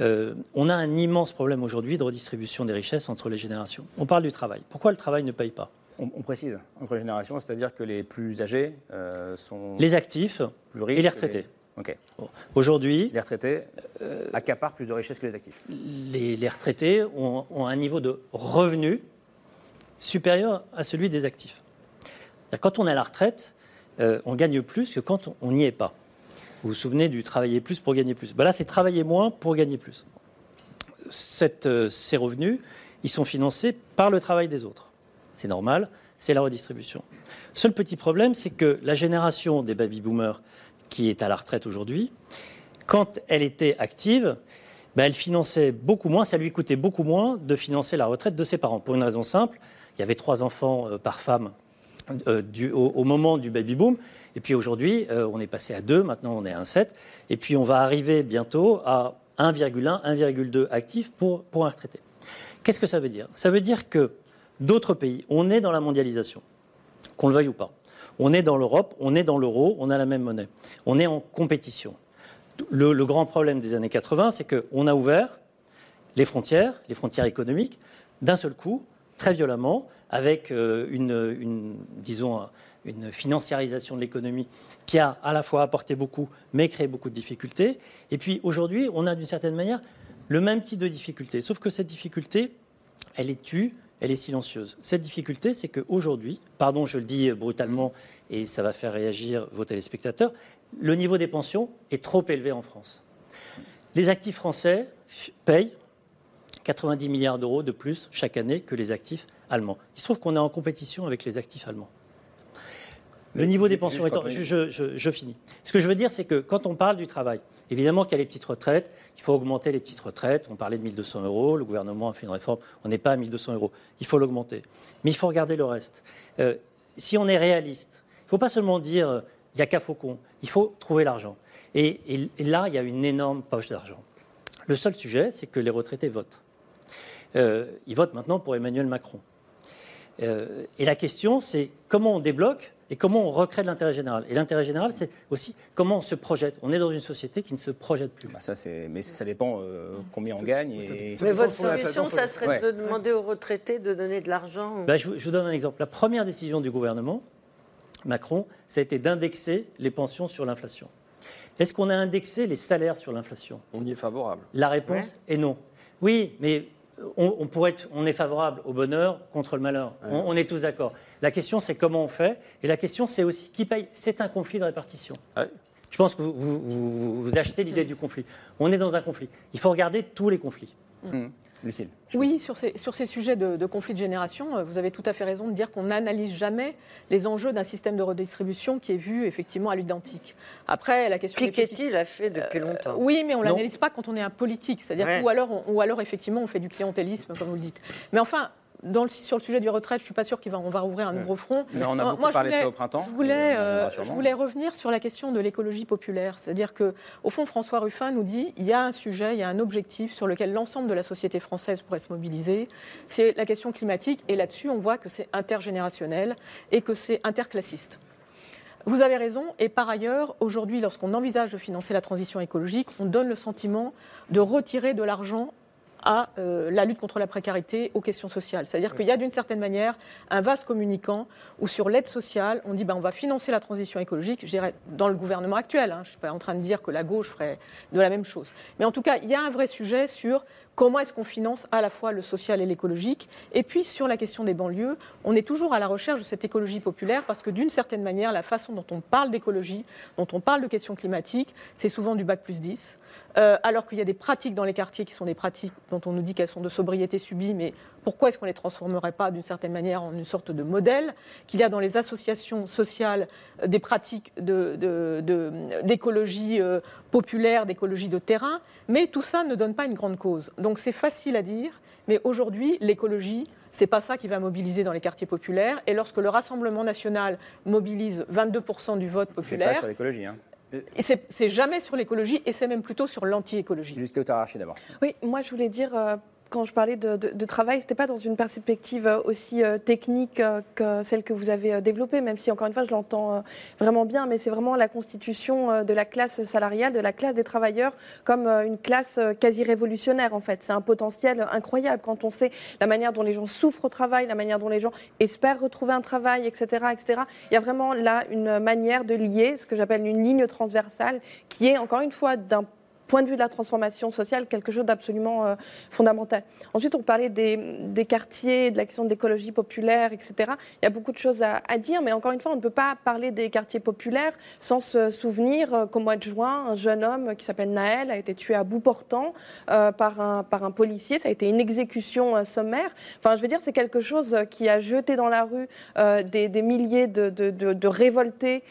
Euh, on a un immense problème aujourd'hui de redistribution des richesses entre les générations. On parle du travail. Pourquoi le travail ne paye pas? On, précise, entre les générations, c'est-à-dire que les plus âgés euh, sont... Les actifs plus riches et les retraités. Ok. Aujourd'hui... Les retraités euh, accaparent plus de richesses que les actifs. Les, retraités ont, un niveau de revenu supérieur à celui des actifs. Quand on est à la retraite, on gagne plus que quand on n'y est pas. Vous vous souvenez du travailler plus pour gagner plus ben Là, c'est travailler moins pour gagner plus. Euh, ces revenus, ils sont financés par le travail des autres. C'est normal, c'est la redistribution. Seul petit problème, c'est que la génération des baby-boomers qui est à la retraite aujourd'hui, quand elle était active, ben elle finançait beaucoup moins, ça lui coûtait beaucoup moins de financer la retraite de ses parents. Pour une raison simple, il y avait trois enfants euh, par femme euh, au, moment du baby boom. Et puis aujourd'hui, euh, on est passé à 2, maintenant on est à 1,7. Et puis on va arriver bientôt à 1,1, 1,2 actifs pour, pour un retraité. Qu'est-ce que ça veut dire? Ça veut dire que d'autres pays, on est dans la mondialisation, qu'on le veuille ou pas. On est dans l'Europe, on est dans l'euro, on a la même monnaie. On est en compétition. Le, le grand problème des années 80, c'est qu'on a ouvert les frontières, les frontières économiques, d'un seul coup, très violemment, avec euh, une, disons, une financiarisation de l'économie qui a à la fois apporté beaucoup, mais créé beaucoup de difficultés. Et puis aujourd'hui, on a d'une certaine manière le même type de difficulté, sauf que cette difficulté, elle est tue, elle est silencieuse. Cette difficulté, c'est qu'aujourd'hui, pardon, je le dis brutalement et ça va faire réagir vos téléspectateurs, le niveau des pensions est trop élevé en France. Les actifs français payent 90 milliards d'euros de plus chaque année que les actifs allemands. Il se trouve qu'on est en compétition avec les actifs allemands. Le niveau des pensions étant. Je, je, finis. Ce que je veux dire, c'est que quand on parle du travail, évidemment qu'il y a les petites retraites, il faut augmenter les petites retraites. On parlait de 1200 euros, le gouvernement a fait une réforme, on n'est pas à 1200 euros. Il faut l'augmenter. Mais il faut regarder le reste. Euh, si on est réaliste, il ne faut pas seulement dire euh, il n'y a qu'à Faucon, il faut trouver l'argent. et, là, il y a une énorme poche d'argent. Le seul sujet, c'est que les retraités votent. Euh, ils votent maintenant pour Emmanuel Macron. Euh, et la question, c'est comment on débloque et comment on recrée de l'intérêt général. Et l'intérêt général, c'est aussi comment on se projette. On est dans une société qui ne se projette plus. Bah, ça, mais ça dépend euh, combien on gagne. Et... Mais votre solution, ça serait de demander aux retraités de donner de l'argent bah, je, vous donne un exemple. La première décision du gouvernement, Macron, ça a été d'indexer les pensions sur l'inflation. Est-ce qu'on a indexé les salaires sur l'inflation? On y est favorable. La réponse Ouais. est non. Oui, mais on, on pourrait être, on est favorable au bonheur contre le malheur. On, on est tous d'accord. La question, c'est comment on fait. Et la question, c'est aussi qui paye. C'est un conflit de répartition. Je pense que vous, vous- vous- vous achetez l'idée du conflit. On est dans un conflit. Il faut regarder tous les conflits. Lucille. Oui, sur ces, sur ces sujets de, de conflit de génération, euh, vous avez tout à fait raison de dire qu'on n'analyse jamais les enjeux d'un système de redistribution qui est vu effectivement à l'identique. Après, la question. Piketty l'a fait depuis longtemps? Euh, Oui, mais on ne l'analyse pas quand on est un politique. C'est-à-dire Ouais. ou, alors, on- ou alors, effectivement, on fait du clientélisme, comme vous le dites. Mais enfin. Dans le, sur le sujet du retraite, je ne suis pas sûre qu'on va, rouvrir un nouveau front. Mais on a beaucoup moi, parlé de ça au printemps, Je voulais, euh, je voulais revenir sur la question de l'écologie populaire. C'est-à-dire que, au fond, François Ruffin nous dit il y a un sujet, il y a un objectif sur lequel l'ensemble de la société française pourrait se mobiliser. C'est la question climatique. Et là-dessus, on voit que c'est intergénérationnel et que c'est interclassiste. Vous avez raison. Et par ailleurs, aujourd'hui, lorsqu'on envisage de financer la transition écologique, on donne le sentiment de retirer de l'argent à euh, la lutte contre la précarité, aux questions sociales. C'est-à-dire qu'il y a d'une certaine manière un vase communicant où sur l'aide sociale, on dit ben, on va financer la transition écologique, je dirais dans le gouvernement actuel. hein. je ne suis pas en train de dire que la gauche ferait de la même chose. Mais en tout cas, il y a un vrai sujet sur comment est-ce qu'on finance à la fois le social et l'écologique. Et puis sur la question des banlieues, on est toujours à la recherche de cette écologie populaire parce que d'une certaine manière, la façon dont on parle d'écologie, dont on parle de questions climatiques, c'est souvent du bac plus 10. Euh, alors qu'il y a des pratiques dans les quartiers qui sont des pratiques dont on nous dit qu'elles sont de sobriété subie, mais pourquoi est-ce qu'on ne les transformerait pas d'une certaine manière en une sorte de modèle Qu'il y a dans les associations sociales euh, des pratiques de- de- de- d'écologie euh, populaire, d'écologie de terrain, mais tout ça ne donne pas une grande cause. Donc c'est facile à dire, mais aujourd'hui, l'écologie, c'est pas ça qui va mobiliser dans les quartiers populaires. Et lorsque le Rassemblement national mobilise 22% du vote C'est pas populaire, sur l'écologie. Hein. Et c'est c'est jamais sur l'écologie et c'est même plutôt sur l'anti-écologie. Jusqu'à Otarachi d'abord? Oui, moi je voulais dire, euh, quand je parlais de, travail, c'était pas dans une perspective euh, aussi euh, technique euh, que celle que vous avez développée, même si encore une fois je l'entends vraiment bien, mais c'est vraiment la constitution de la classe salariale, de la classe des travailleurs, comme une classe quasi révolutionnaire en fait. C'est un potentiel incroyable quand on sait la manière dont les gens souffrent au travail, la manière dont les gens espèrent retrouver un travail, etc., etc. Il y a vraiment là une manière de lier ce que j'appelle une ligne transversale, qui est encore une fois d'un point de vue de la transformation sociale, quelque chose d'absolument euh, fondamental. Ensuite, on parlait des, quartiers, de la question de l'écologie populaire, etc. Il y a beaucoup de choses à, dire, mais encore une fois, on ne peut pas parler des quartiers populaires sans se souvenir euh, qu'au mois de juin, un jeune homme qui s'appelle Naël a été tué à bout portant euh, par, un, policier. Ça a été une exécution sommaire. Enfin, je veux dire, c'est quelque chose qui a jeté dans la rue des, milliers de, de- de- révoltés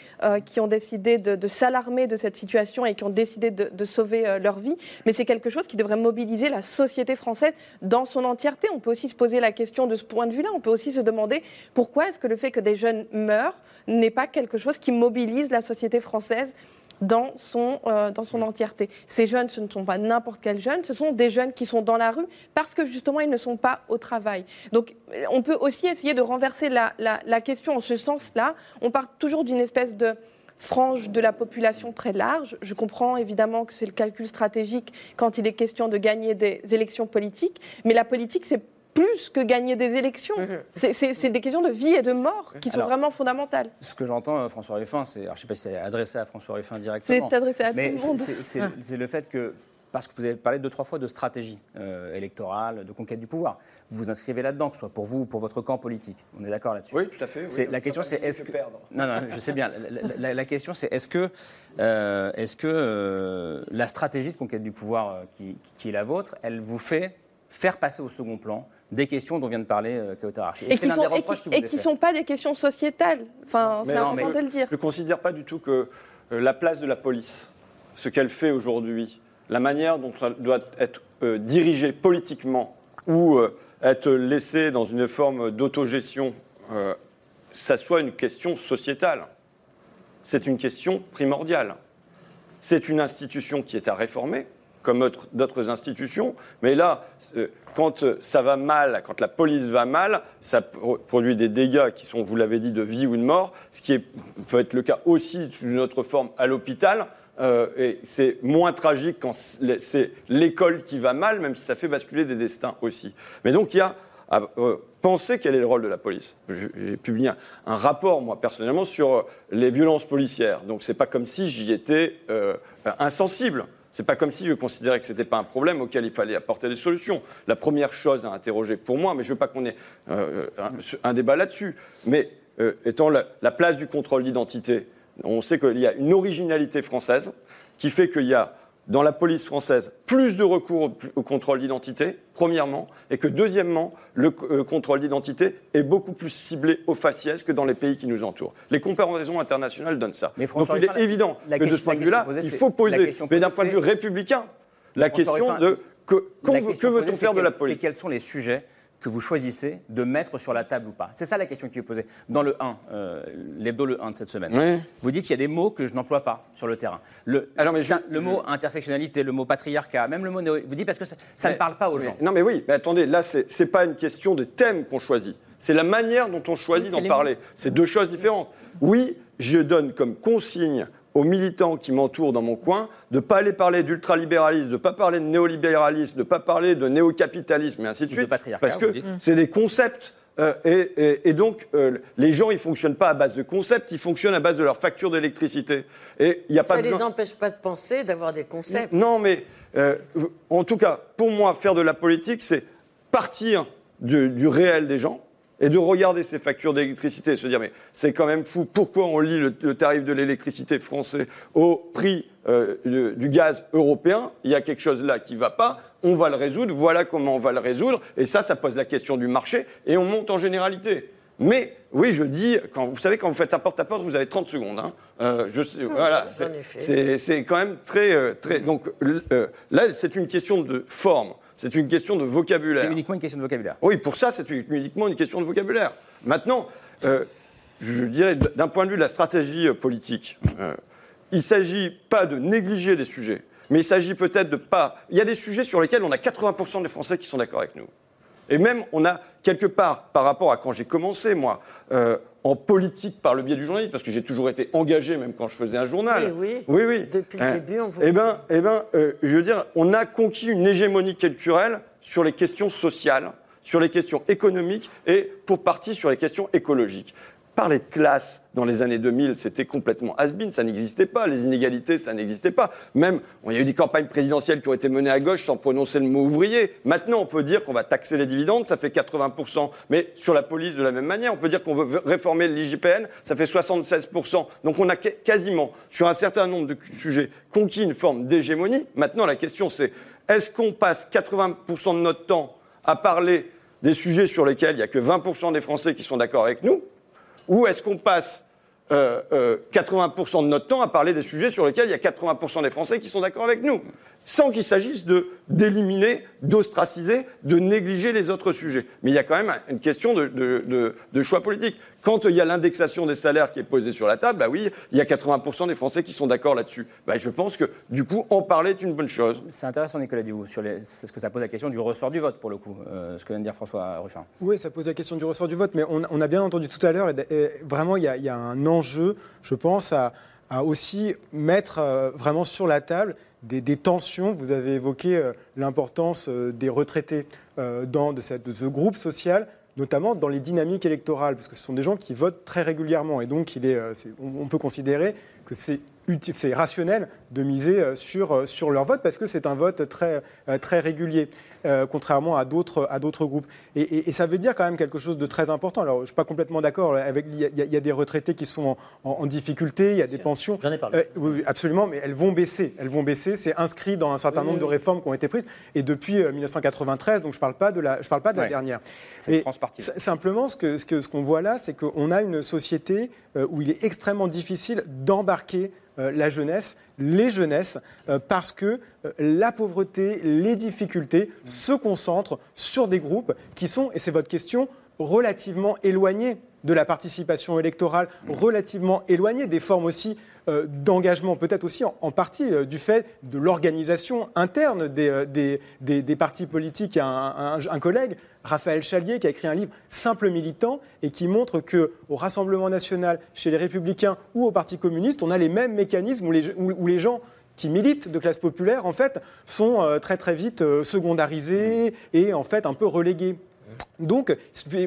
qui ont décidé de, s'alarmer de cette situation et qui ont décidé de sauver euh, leur vie. Mais c'est quelque chose qui devrait mobiliser la société française dans son entièreté. On peut aussi se poser la question de ce point de vue-là. On peut aussi se demander pourquoi est-ce que le fait que des jeunes meurent n'est pas quelque chose qui mobilise la société française dans son, euh, dans son entièreté. Ces jeunes, ce ne sont pas n'importe quels jeunes, ce sont des jeunes qui sont dans la rue parce que justement, ils ne sont pas au travail. Donc, on peut aussi essayer de renverser la- la question en ce sens-là. On part toujours d'une espèce de frange de la population très large. Je comprends évidemment que c'est le calcul stratégique quand il est question de gagner des élections politiques, mais la politique, c'est plus que gagner des élections. C'est- C'est des questions de vie et de mort qui sont Alors, vraiment fondamentales. Ce que j'entends, euh, François Ruffin, c'est, alors, je ne sais pas si c'est adressé à François Ruffin directement. C'est adressé à tout mais le monde. c'est- Ah. c'est le fait que, parce que vous avez parlé deux, trois fois de stratégie euh, électorale, de conquête du pouvoir, vous vous inscrivez là-dedans, que ce soit pour vous ou pour votre camp politique. On est d'accord là-dessus Oui, tout à fait. oui. La question, c'est est-ce que perdre. non, non, je sais bien. La, la- la- la question, c'est est-ce que, euh, est-ce que euh, la stratégie de conquête du pouvoir euh, qui, qui est la vôtre, elle vous fait faire passer au second plan des questions dont vient de parler euh, Archi Et qui l'un sont, et qui, et qui sont pas des questions sociétales. Enfin, c'est important mais de le dire. Je ne considère pas du tout que euh, la place de la police, ce qu'elle fait aujourd'hui, la manière dont elle doit être euh, dirigée politiquement ou euh, être laissée dans une forme d'autogestion, euh, ça soit une question sociétale. C'est une question primordiale. C'est une institution qui est à réformer, comme autre- d'autres institutions, mais là, quand ça va mal, quand la police va mal, ça pro- produit des dégâts qui sont, vous l'avez dit, de vie ou de mort, ce qui peut être le cas aussi sous une autre forme à l'hôpital. Euh, et c'est moins tragique quand c'est l'école qui va mal, même si ça fait basculer des destins aussi. Mais donc il y a à euh, penser quel est le rôle de la police. J'ai publié un, rapport, moi, personnellement, sur euh, les violences policières. Donc, c'est pas comme si j'y étais euh, insensible. C'est pas comme si je considérais que c'était pas un problème auquel il fallait apporter des solutions. La première chose à interroger pour moi, mais je veux pas qu'on ait un, débat là-dessus, mais étant la place du contrôle d'identité, on sait qu'il y a une originalité française qui fait qu'il y a dans la police française plus de recours au, contrôle d'identité, premièrement, et que deuxièmement, le euh, contrôle d'identité est beaucoup plus ciblé au faciès que dans les pays qui nous entourent. Les comparaisons internationales donnent ça. Donc François il est la- évident la que de ce point de vue-là, il faut poser, mais d'un point de vue républicain, la François question Ruffin, de que, que veut-on faire de la police C'est quels sont les sujets que vous choisissez de mettre sur la table ou pas C'est ça la question qui est posée. Dans le 1, euh, l'hebdo le 1 de cette semaine, Oui. vous dites qu'il y a des mots que je n'emploie pas sur le terrain. Le, ça, le mot intersectionnalité, le mot patriarcat, même le mot néo... Vous dites parce que ça, ça ne Mais- parle pas aux mais- gens. Non, mais oui, mais attendez, là, c'est n'est pas une question de thème qu'on choisit. C'est la manière dont on choisit Oui, d'en parler. C'est deux choses différentes. Oui, je donne comme consigne aux militants qui m'entourent dans mon coin de ne pas aller parler d'ultralibéralisme, de ne pas parler de néolibéralisme, de ne pas parler de néocapitalisme et ainsi de suite. patriarcat, parce que c'est des concepts. euh, et, et- et donc, euh, les gens, ils ne fonctionnent pas à base de concepts, ils fonctionnent à base de leur facture d'électricité. Et il n'y a pas Ça de ne les empêche pas de penser, d'avoir des concepts. non, mais euh, en tout cas, pour moi, faire de la politique, c'est partir du, du réel des gens et de regarder ces factures d'électricité et se dire mais c'est quand même fou, pourquoi on lit le, le tarif de l'électricité français au prix euh, de- du gaz européen? Il y a quelque chose là qui ne va pas, on va le résoudre, voilà comment on va le résoudre, et ça, ça pose la question du marché, et on monte en généralité. Mais oui, je dis, quand, vous savez, quand vous faites un porte-à-porte, vous avez 30 secondes. hein. Euh, je sais- voilà, c'est- quand même très. euh, très donc euh, là, c'est une question de forme, c'est une question de vocabulaire. C'est uniquement une question de vocabulaire. Oui, pour ça, c'est uniquement une question de vocabulaire. Maintenant, euh, je dirais, d'un point de vue de la stratégie euh, politique, euh, il ne s'agit pas de négliger des sujets, mais il s'agit peut-être de pas. Il y a des sujets sur lesquels on a 80% des Français qui sont d'accord avec nous. Et même, on a quelque part, par rapport à quand j'ai commencé, moi, euh, en politique par le biais du journalisme, parce que j'ai toujours été engagé, même quand je faisais un journal. Oui, oui. Oui, oui. Depuis le Hein. début, on vous. Eh bien, eh ben, euh, je veux dire, on a conquis une hégémonie culturelle sur les questions sociales, sur les questions économiques et pour partie sur les questions écologiques. Parler de classe dans les années 2000, c'était complètement has-been, ça n'existait pas. Les inégalités, ça n'existait pas. Même, il y a eu des campagnes présidentielles qui ont été menées à gauche sans prononcer le mot ouvrier. Maintenant, on peut dire qu'on va taxer les dividendes, ça fait 80%. Mais sur la police, de la même manière, on peut dire qu'on veut réformer l'IGPN, ça fait 76%. Donc on a qu- quasiment, sur un certain nombre de sujets, conquis une forme d'hégémonie. Maintenant, la question c'est, est-ce qu'on passe 80% de notre temps à parler des sujets sur lesquels il n'y a que 20% des Français qui sont d'accord avec nous ou est-ce qu'on passe euh, euh, 80% de notre temps à parler des sujets sur lesquels il y a 80% des Français qui sont d'accord avec nous? Sans qu'il s'agisse de d'éliminer, d'ostraciser, de négliger les autres sujets. Mais il y a quand même une question de, de- de- de choix politique. Quand il y a l'indexation des salaires qui est posée sur la table, bah oui, il y a 80% des Français qui sont d'accord là-dessus. Bah, je pense que du coup, en parler est une bonne chose. C'est intéressant, Nicolas Duvaux, sur les... c'est ce que ça pose la question du ressort du vote, pour le coup, euh, ce que vient de dire François Ruffin. Oui, ça pose la question du ressort du vote, mais on, on a bien entendu tout à l'heure, et, d- et vraiment, il y, a- il y a un enjeu, je pense, à, à aussi mettre euh, vraiment sur la table des, tensions. Vous avez évoqué euh, l'importance euh, des retraités euh, dans, de, ce groupe social notamment dans les dynamiques électorales, parce que ce sont des gens qui votent très régulièrement, et donc on, peut considérer que c'est rationnel de miser sur, sur leur vote, parce que c'est un vote très régulier, euh, contrairement à d'autres à d'autres groupes. Et, et- et ça veut dire quand même quelque chose de très important. Alors, je ne suis pas complètement d'accord avec. Il y, a, y y des retraités qui sont en, en- en difficulté, il y a des pensions. J'en ai parlé. Euh, oui, absolument, mais elles vont baisser. Elles vont baisser. C'est inscrit dans un certain Oui, nombre oui, de réformes qui ont été prises. Et depuis euh, 1993, donc je ne parle pas de la, je parle pas de la Ouais. dernière. Mais simplement, ce qu'on ce que, ce qu'on voit là, c'est qu'on a une société euh, où il est extrêmement difficile d'embarquer euh, la jeunesse, les jeunesses, euh, parce que euh, la pauvreté, les difficultés se concentrent sur des groupes qui sont, et c'est votre question, relativement éloignés de la participation électorale, relativement éloignés des formes aussi euh, d'engagement, peut-être aussi en, partie du fait de l'organisation interne des, partis politiques. Un collègue, Raphaël Chalier, qui a écrit un livre Simple militant et qui montre que au Rassemblement national, chez les Républicains ou au Parti communiste, on a les mêmes mécanismes où les, où- où les gens qui militent de classe populaire, en fait, sont euh, très très vite euh, secondarisés et en fait un peu relégués. Donc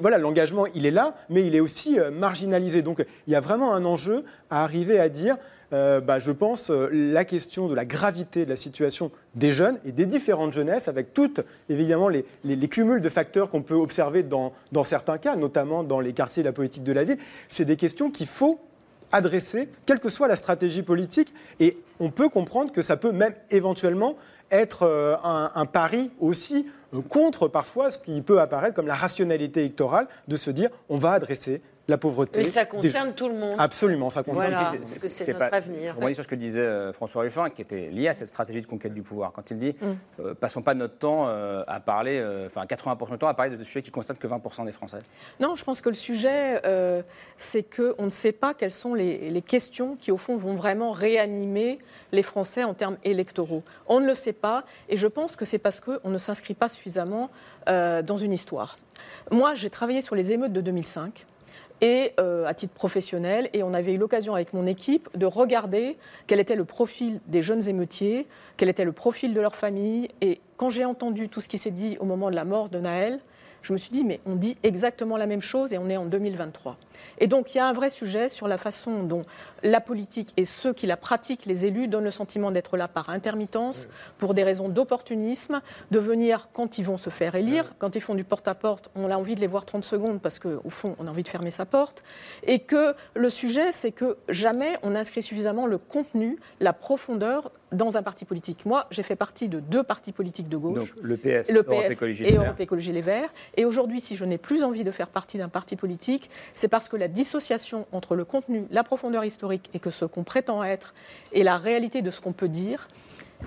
voilà, l'engagement, il est là, mais il est aussi euh, marginalisé. Donc il y a vraiment un enjeu à arriver à dire, euh, bah, je pense, euh, la question de la gravité de la situation des jeunes et des différentes jeunesses, avec toutes, évidemment, les, les- cumuls de facteurs qu'on peut observer dans, certains cas, notamment dans les quartiers de la politique de la ville, c'est des questions qu'il faut adresser, quelle que soit la stratégie politique. Et on peut comprendre que ça peut même éventuellement être euh, un, un pari aussi euh, contre parfois ce qui peut apparaître comme la rationalité électorale de se dire on va adresser la pauvreté. Mais ça des- concerne tout le monde. Absolument, ça concerne Voilà, tout le monde. parce que c'est notre pas- avenir. Je rebondis sur ce que disait euh, François Ruffin, qui était lié à cette stratégie de conquête du pouvoir. Quand il dit Mm. euh, passons pas notre temps euh, à parler, euh, enfin 80% du temps à parler de sujets qui constatent que 20% des Français. Non, je pense que le sujet, euh, c'est qu'on ne sait pas quelles sont les, les questions qui, au fond, vont vraiment réanimer les Français en termes électoraux. On ne le sait pas, et je pense que c'est parce qu'on ne s'inscrit pas suffisamment euh, dans une histoire. Moi, j'ai travaillé sur les émeutes de 2005 et euh, à titre professionnel, et on avait eu l'occasion avec mon équipe de regarder quel était le profil des jeunes émeutiers, quel était le profil de leur famille. Et quand j'ai entendu tout ce qui s'est dit au moment de la mort de Naël, je me suis dit, mais on dit exactement la même chose et on est en 2023. Et donc, il y a un vrai sujet sur la façon dont la politique et ceux qui la pratiquent, les élus, donnent le sentiment d'être là par intermittence, pour des raisons d'opportunisme, de venir quand ils vont se faire élire, quand ils font du porte-à-porte, on a envie de les voir 30 secondes parce qu'au fond, on a envie de fermer sa porte. Et que le sujet, c'est que jamais on inscrit suffisamment le contenu, la profondeur dans un parti politique. Moi, j'ai fait partie de deux partis politiques de gauche. Donc le PS, le Europe PS Écologie et. Europe Écologie Les Verts. Et aujourd'hui, si je n'ai plus envie de faire partie d'un parti politique, c'est parce que la dissociation entre le contenu, la profondeur historique et que ce qu'on prétend être et la réalité de ce qu'on peut dire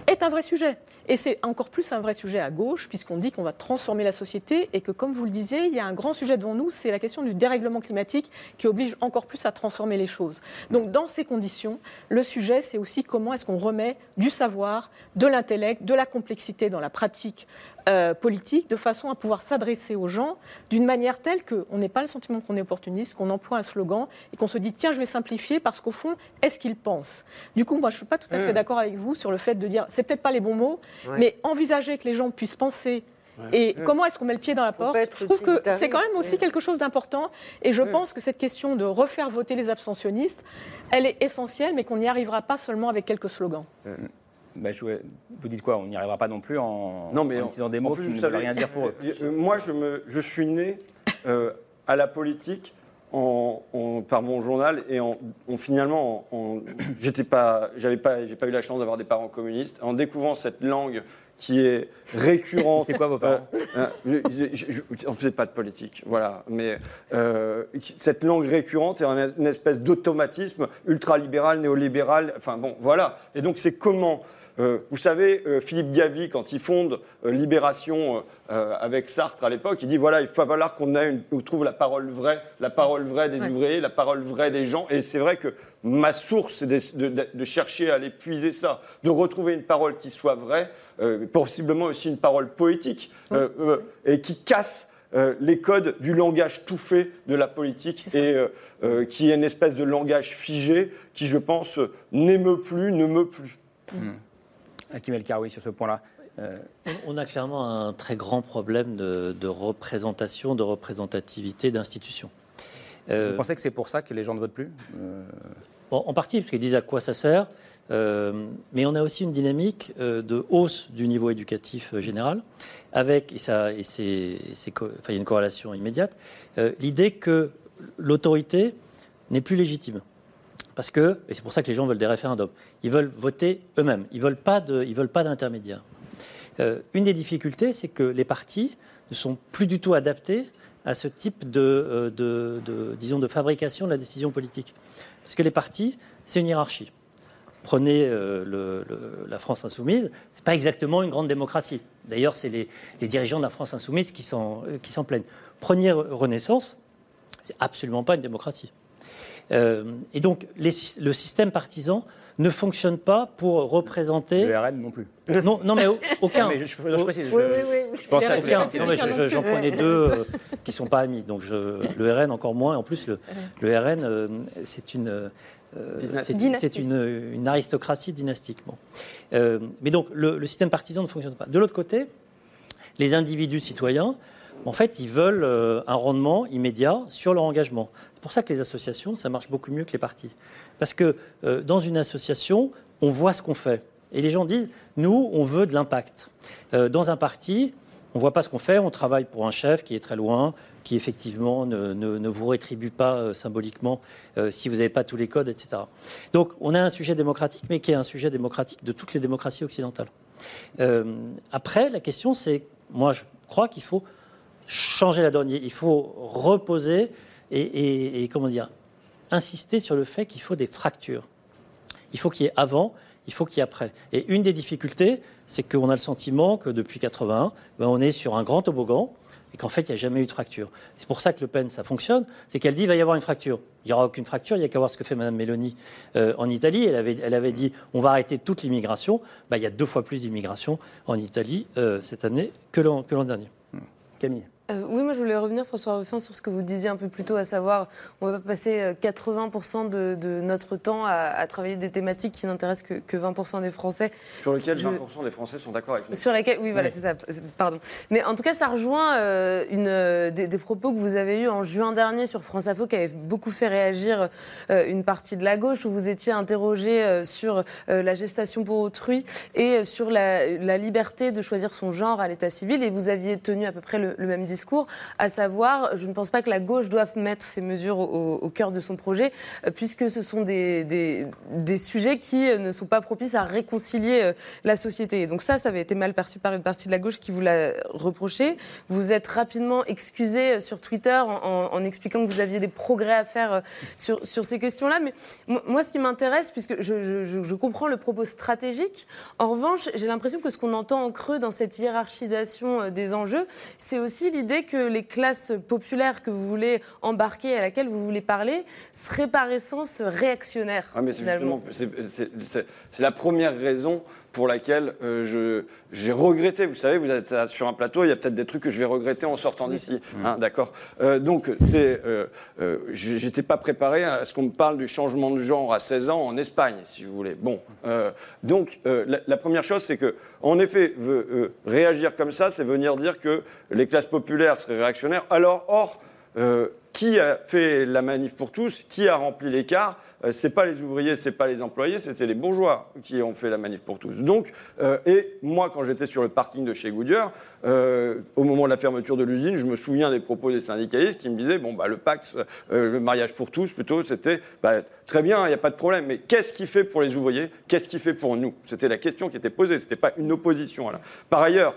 est un vrai sujet. Et c'est encore plus un vrai sujet à gauche, puisqu'on dit qu'on va transformer la société et que, comme vous le disiez, il y a un grand sujet devant nous, c'est la question du dérèglement climatique qui oblige encore plus à transformer les choses. Donc, dans ces conditions, le sujet, c'est aussi comment est-ce qu'on remet du savoir, de l'intellect, de la complexité dans la pratique euh, politique, de façon à pouvoir s'adresser aux gens d'une manière telle qu'on n'ait pas le sentiment qu'on est opportuniste, qu'on emploie un slogan et qu'on se dit tiens, je vais simplifier parce qu'au fond, est-ce qu'ils pensent Du coup, moi, je ne suis pas tout à fait Mm. d'accord avec vous sur le fait de dire c'est peut-être pas les bons mots, Ouais. mais envisager que les gens puissent penser. Et Mm. comment est-ce qu'on met le pied dans la porte Je trouve que c'est quand même aussi quelque chose d'important. Et je Mm. pense que cette question de refaire voter les abstentionnistes, elle est essentielle, mais qu'on n'y arrivera pas seulement avec quelques slogans. Bah, je- vous dites quoi On n'y arrivera pas non plus en, Non, mais en des mots plus, qui ne veulent savez, rien dire pour eux. euh, Moi, je, me, je suis né euh, à la politique en, en- par mon journal et en, en- finalement, en, en- j'étais pas, j'avais pas, j'ai pas eu la chance d'avoir des parents communistes. En découvrant cette langue qui est récurrente. C'était quoi vos parents euh, euh, je- je- je- On faisait pas de politique, voilà. Mais euh, cette langue récurrente est une, espèce d'automatisme ultralibéral, néolibéral. Enfin bon, voilà. Et donc c'est comment euh, vous savez, euh, Philippe Diavy, quand il fonde euh, Libération euh, euh, avec Sartre à l'époque, il dit voilà, il va falloir qu'on ait une- on trouve la parole vraie, la parole vraie des Ouais. ouvriers, la parole vraie des gens. Et c'est vrai que ma source, c'est de, de- de chercher à aller puiser ça, de retrouver une parole qui soit vraie, euh, possiblement aussi une parole poétique, euh, euh, et qui casse euh, les codes du langage tout fait de la politique et euh, euh, qui est une espèce de langage figé qui, je pense, euh, n'émeut plus, ne meut plus. Hmm. Hakim El Karoui sur ce point-là. Euh, On a clairement un très grand problème de, de représentation, de représentativité d'institutions. Euh, Vous pensez que c'est pour ça que les gens ne votent plus Euh, en, partie, parce qu'ils disent à quoi ça sert. Mais on a aussi une dynamique de hausse du niveau éducatif général, avec, et, ça, et c'est, enfin, il y a une corrélation immédiate, l'idée que l'autorité n'est plus légitime. Parce que, et c'est pour ça que les gens veulent des référendums, ils veulent voter eux-mêmes, ils ne veulent pas de- ils veulent pas d'intermédiaire. Euh, une des difficultés, c'est que les partis ne sont plus du tout adaptés à ce type de, euh, de- de- disons, de fabrication de la décision politique. Parce que les partis, c'est une hiérarchie. Prenez euh, la France insoumise, c'est pas exactement une grande démocratie. D'ailleurs, c'est les, les dirigeants de la France insoumise qui s'en qui s'en plaignent. Prenez Renaissance, c'est absolument pas une démocratie. Euh, et donc, les le système partisan ne fonctionne pas pour représenter. Le RN non plus. Non, non mais au- aucun. Mais je- je- je précise, je- Oui, oui, oui. je pensais à Aucun. Non, mais je- je- J'en prenais deux euh, qui sont pas amis. Donc je, le RN encore moins. En plus, le, le RN, euh, c'est une. euh, c'est une, une aristocratie dynastique. Bon. Euh, mais donc le, le système partisan ne fonctionne pas. De l'autre côté, les individus citoyens En fait, ils veulent euh, un rendement immédiat sur leur engagement. C'est pour ça que les associations, ça marche beaucoup mieux que les partis. Parce que euh, dans une association, on voit ce qu'on fait. Et les gens disent, nous, on veut de l'impact. Euh, dans un parti, on ne voit pas ce qu'on fait, on travaille pour un chef qui est très loin, qui effectivement ne, vous rétribue pas symboliquement si vous n'avez pas tous les codes, etc. Donc on a un sujet démocratique, mais qui est un sujet démocratique de toutes les démocraties occidentales. Après, la question, c'est, moi je crois qu'il faut changer la donne, il faut reposer et, comment dire, insister sur le fait qu'il faut des fractures. Il faut qu'il y ait avant, il faut qu'il y ait après. Et une des difficultés, c'est qu'on a le sentiment que depuis 81, ben, on est sur un grand toboggan et qu'en fait, il n'y a jamais eu de fracture. C'est pour ça que Le Pen, ça fonctionne. C'est qu'elle dit qu'il va y avoir une fracture. Il n'y aura aucune fracture, il n'y a qu'à voir ce que fait Mme Meloni euh, en Italie. Elle avait, elle avait dit on va arrêter toute l'immigration. Ben, il y a deux fois plus d'immigration en Italie euh, cette année que l'an dernier. Camille. Euh, oui, moi je voulais revenir, François Ruffin, sur ce que vous disiez un peu plus tôt, à savoir, on va pas passer euh, 80% de, de notre temps à, à travailler des thématiques qui n'intéressent que, que 20% des Français. Sur lequel Je- 20% des Français sont d'accord avec nous. Sur laquelle, oui, voilà, Oui. c'est ça. Pardon. Mais en tout cas, ça rejoint euh, une, euh, des, des propos que vous avez eus en juin dernier sur France Info, qui avaient beaucoup fait réagir euh, une partie de la gauche, où vous étiez interrogé euh, sur euh, la gestation pour autrui et euh, sur la, la liberté de choisir son genre à l'état civil. Et vous aviez tenu à peu près le, le même discours, à savoir, je ne pense pas que la gauche doive mettre ces mesures au, cœur de son projet, euh, puisque ce sont des, des, sujets qui euh, ne sont pas propices à réconcilier euh, la société. Donc ça, ça avait été mal perçu par une partie de la gauche qui vous l'a reproché. Vous êtes rapidement excusé sur Twitter en, expliquant que vous aviez des progrès à faire sur, sur ces questions-là. Mais mo- moi, ce qui m'intéresse, puisque je, je- comprends le propos stratégique, en revanche, j'ai l'impression que ce qu'on entend en creux dans cette hiérarchisation des enjeux, c'est aussi l'idée que les classes populaires que vous voulez embarquer, à laquelle vous voulez parler, seraient par essence réactionnaires. Ah, mais c'est la première raison pour laquelle euh, je- j'ai regretté. Vous savez, vous êtes euh, sur un plateau, il y a peut-être des trucs que je vais regretter en sortant d'ici. hein, D'accord. Euh, donc, c'est, euh, euh, j'étais pas préparé à ce qu'on me parle du changement de genre à 16 ans en Espagne, si vous voulez. Bon, donc la, la première chose, c'est que, en effet, réagir comme ça, c'est venir dire que les classes populaires seraient réactionnaires. Alors, or, qui a fait la manif pour tous? Qui a rempli l'écart? Euh, c'est pas les ouvriers, c'est pas les employés, c'était les bourgeois qui ont fait la manif pour tous. Donc, euh, et moi, quand j'étais sur le parking de chez Goodyear, euh, au moment de la fermeture de l'usine, je me souviens des propos des syndicalistes qui me disaient bon bah le Pax, le mariage pour tous plutôt, c'était bah, très bien, il n'y a pas de problème, mais qu'est-ce qui fait pour les ouvriers Qu'est-ce qui fait pour nous? C'était la question qui était posée. C'était pas une opposition. à la- Par ailleurs,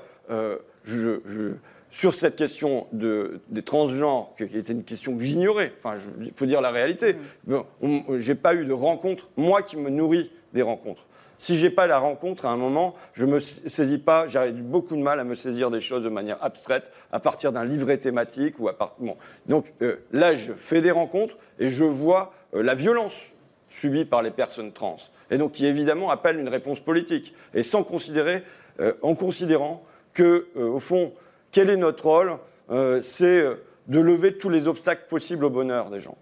je- sur cette question de, des transgenres, qui était une question que j'ignorais, enfin, il faut dire la réalité. Bon, on- j'ai pas eu de rencontre, moi qui me nourris des rencontres. Si j'ai pas la rencontre, à un moment, je me saisis pas, j'aurais eu beaucoup de mal à me saisir des choses de manière abstraite, à partir d'un livret thématique ou à part- bon. Donc euh, là, je fais des rencontres et je vois euh, la violence subie par les personnes trans. Et donc qui évidemment appelle une réponse politique. Et sans considérer, euh, en considérant que, au fond, quel est notre rôle Euh, C'est euh, de lever tous les obstacles possibles au bonheur des gens.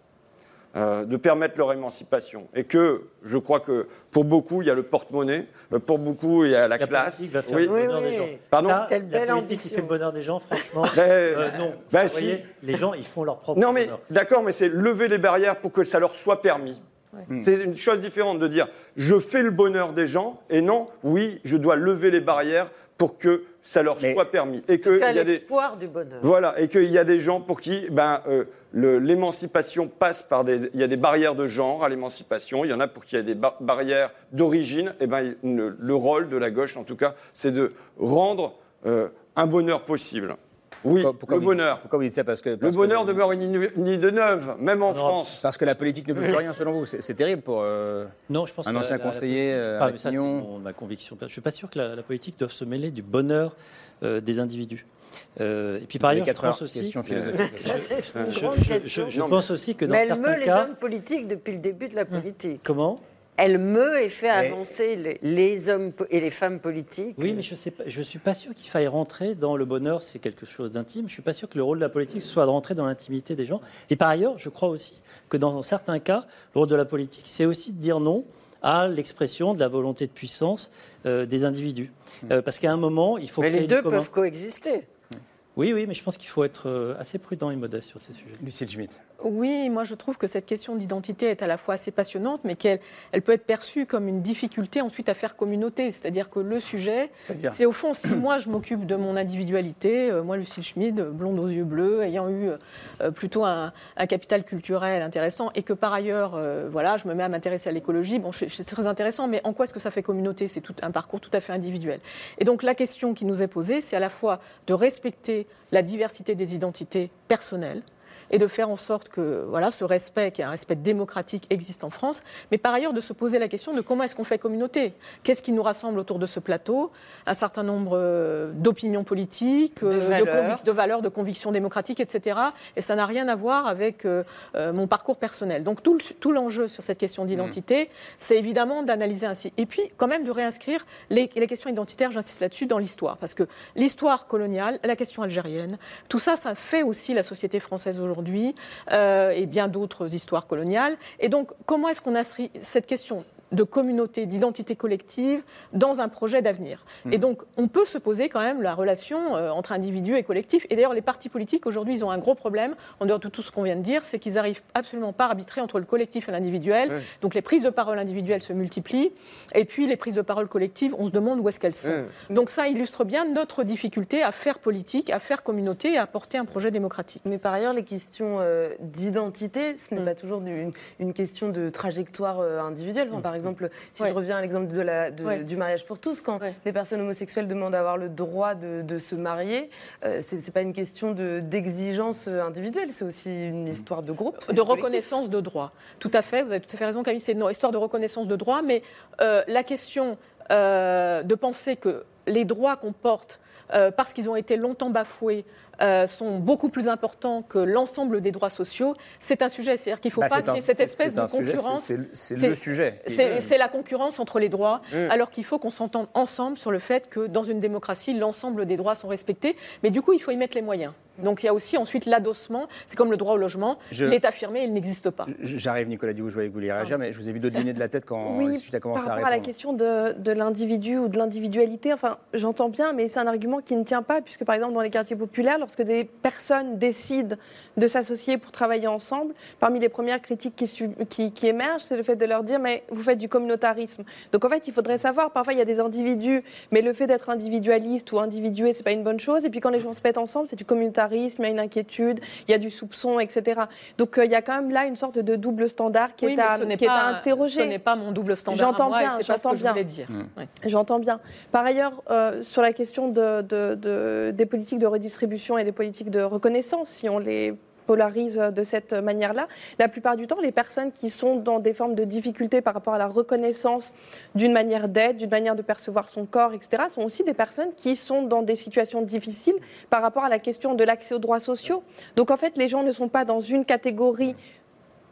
euh, de permettre leur émancipation. Et que je crois que pour beaucoup, il y a le porte-monnaie, pour beaucoup, il y a la, classe. politique va faire Oui. le bonheur des gens. Pardon Ça, la politique qui fait le bonheur des gens, franchement, Ben, euh, non. ben Vous si. voyez, les gens, ils font leur propre Non, mais bonheur. d'accord, mais c'est lever les barrières pour que ça leur soit permis. C'est une chose différente de dire je fais le bonheur des gens et non, oui, je dois lever les barrières pour que ça leur soit permis. Et que il y a des, l'espoir du bonheur. voilà, et qu'il y a des gens pour qui ben, euh, l'émancipation passe par des. Il y a des barrières de genre à l'émancipation, il y en a pour qui il y a des ba- barrières d'origine. Et ben, le, le rôle de la gauche, en tout cas, c'est de rendre euh, un bonheur possible. Oui, Pourquoi le vous- bonheur. Pourquoi vous dites ça parce que, Le que- bonheur demeure une ni de neuve, même en France. Parce que la politique ne peut plus rien selon vous. C'est c'est terrible pour euh, Non, je pense un que ancien la- la- la conseiller politique- euh, Enfin, ça, c'est Matignon. mon- ma conviction. Je ne suis pas sûr que la, la politique doive se mêler du bonheur euh, des individus. Euh, et puis par ailleurs, je pense aussi. une Je- je- question. je- je pense aussi que dans Mais elle certains meut les cas- hommes politiques depuis le début de la politique. Comment? Elle meut et fait Mais- avancer les, les hommes et les femmes politiques. Oui, mais je ne je suis pas sûr qu'il faille rentrer dans le bonheur, c'est quelque chose d'intime. Je suis pas sûr que le rôle de la politique soit de rentrer dans l'intimité des gens. Et par ailleurs, je crois aussi que dans certains cas, le rôle de la politique, c'est aussi de dire non à l'expression de la volonté de puissance euh, des individus. Euh, parce qu'à un moment, il faut Mais créer les deux peuvent coexister. Oui, oui, mais je pense qu'il faut être euh, assez prudent et modeste sur ces sujets. Lucille Schmitt. Oui, moi je trouve que cette question d'identité est à la fois assez passionnante, mais qu'elle elle peut être perçue comme une difficulté ensuite à faire communauté. C'est-à-dire que le sujet, c'est au fond, si moi je m'occupe de mon individualité, euh, moi Lucille Schmid, blonde aux yeux bleus, ayant eu euh, plutôt un, un capital culturel intéressant, et que par ailleurs, euh, voilà, je me mets à m'intéresser à l'écologie, bon, c'est très intéressant, mais en quoi est-ce que ça fait communauté? C'est tout un parcours tout à fait individuel. Et donc la question qui nous est posée, c'est à la fois de respecter la diversité des identités personnelles, et de faire en sorte que voilà, ce respect, qui est un respect démocratique, existe en France, mais par ailleurs de se poser la question de comment est-ce qu'on fait communauté? Qu'est-ce qui nous rassemble autour de ce plateau? Un certain nombre euh, d'opinions politiques, De euh, valeurs. de valeurs, de convictions démocratiques, etc. Et ça n'a rien à voir avec euh, mon parcours personnel. Donc tout le- tout l'enjeu sur cette question d'identité, c'est évidemment d'analyser ainsi. Et puis quand même de réinscrire les, les questions identitaires, j'insiste là-dessus, dans l'histoire. Parce que l'histoire coloniale, la question algérienne, tout ça, ça fait aussi la société française aujourd'hui euh, et bien d'autres histoires coloniales. Et donc comment est-ce qu'on inscrit cette question de communauté, d'identité collective dans un projet d'avenir. Et donc, on peut se poser quand même la relation euh, entre individu et collectif. Et d'ailleurs, les partis politiques, aujourd'hui, ils ont un gros problème, en dehors de tout ce qu'on vient de dire, c'est qu'ils n'arrivent absolument pas à arbitrer entre le collectif et l'individuel. Donc, les prises de parole individuelles se multiplient. Et puis, les prises de parole collectives, on se demande où est-ce qu'elles sont. Donc, ça illustre bien notre difficulté à faire politique, à faire communauté et à porter un projet démocratique. Mais par ailleurs, les questions euh, d'identité, ce n'est Mm. pas toujours une, une question de trajectoire euh, individuelle. Enfin, Par exemple, si Ouais. je reviens à l'exemple de la- de- Ouais. du mariage pour tous, quand les personnes homosexuelles demandent à avoir le droit de, de se marier, euh, c'est c'est pas une question de- d'exigence euh, individuelle, c'est aussi une histoire de groupe. de reconnaissance de droits. Tout à fait, vous avez tout à fait raison, Camille, c'est une histoire de reconnaissance de droits, mais euh, la question euh, de penser que les droits qu'on porte, euh, parce qu'ils ont été longtemps bafoués, euh, sont beaucoup plus importants que l'ensemble des droits sociaux, c'est un sujet. C'est-à-dire qu'il ne faut Bah, pas qu'il y ait un- cette espèce de concurrence. c'est- le sujet C'est la concurrence entre les droits, Mm. alors qu'il faut qu'on s'entende ensemble sur le fait que dans une démocratie, l'ensemble des droits sont respectés. Mais du coup, il faut y mettre les moyens. Donc il y a aussi ensuite l'adossement. C'est comme le droit au logement. Je- Il est affirmé, il n'existe pas. J'arrive, Nicolas Diouf, je voyais que vous vouliez réagir, mais je vous ai vu dodeliner de la tête quand Oui, tu as commencé par à rapport à la répondre. question de, de l'individu ou de l'individualité, enfin, j'entends bien, mais c'est un argument qui ne tient pas, puisque par exemple, dans les quartiers populaires, lorsque des personnes décident de s'associer pour travailler ensemble, parmi les premières critiques qui, su- qui- qui émergent, c'est le fait de leur dire, mais vous faites du communautarisme. Donc en fait, il faudrait savoir, parfois, il y a des individus, mais le fait d'être individualiste ou individué, c'est pas une bonne chose. Et puis quand les gens se mettent ensemble, c'est du communautarisme, il y a une inquiétude, il y a du soupçon, etc. Donc euh, il y a quand même là une sorte de double standard qui Oui, est à, ce qui est pas- à interroger. ce n'est pas mon double standard J'entends bien, c'est pas ce j'entends je bien. voulais dire. Ouais. J'entends bien. Par ailleurs, euh, sur la question de, de- de- des politiques de redistribution et des politiques de reconnaissance, si on les polarise de cette manière-là, la plupart du temps, les personnes qui sont dans des formes de difficultés par rapport à la reconnaissance d'une manière d'être, d'une manière de percevoir son corps, etc., sont aussi des personnes qui sont dans des situations difficiles par rapport à la question de l'accès aux droits sociaux. Donc en fait, les gens ne sont pas dans une catégorie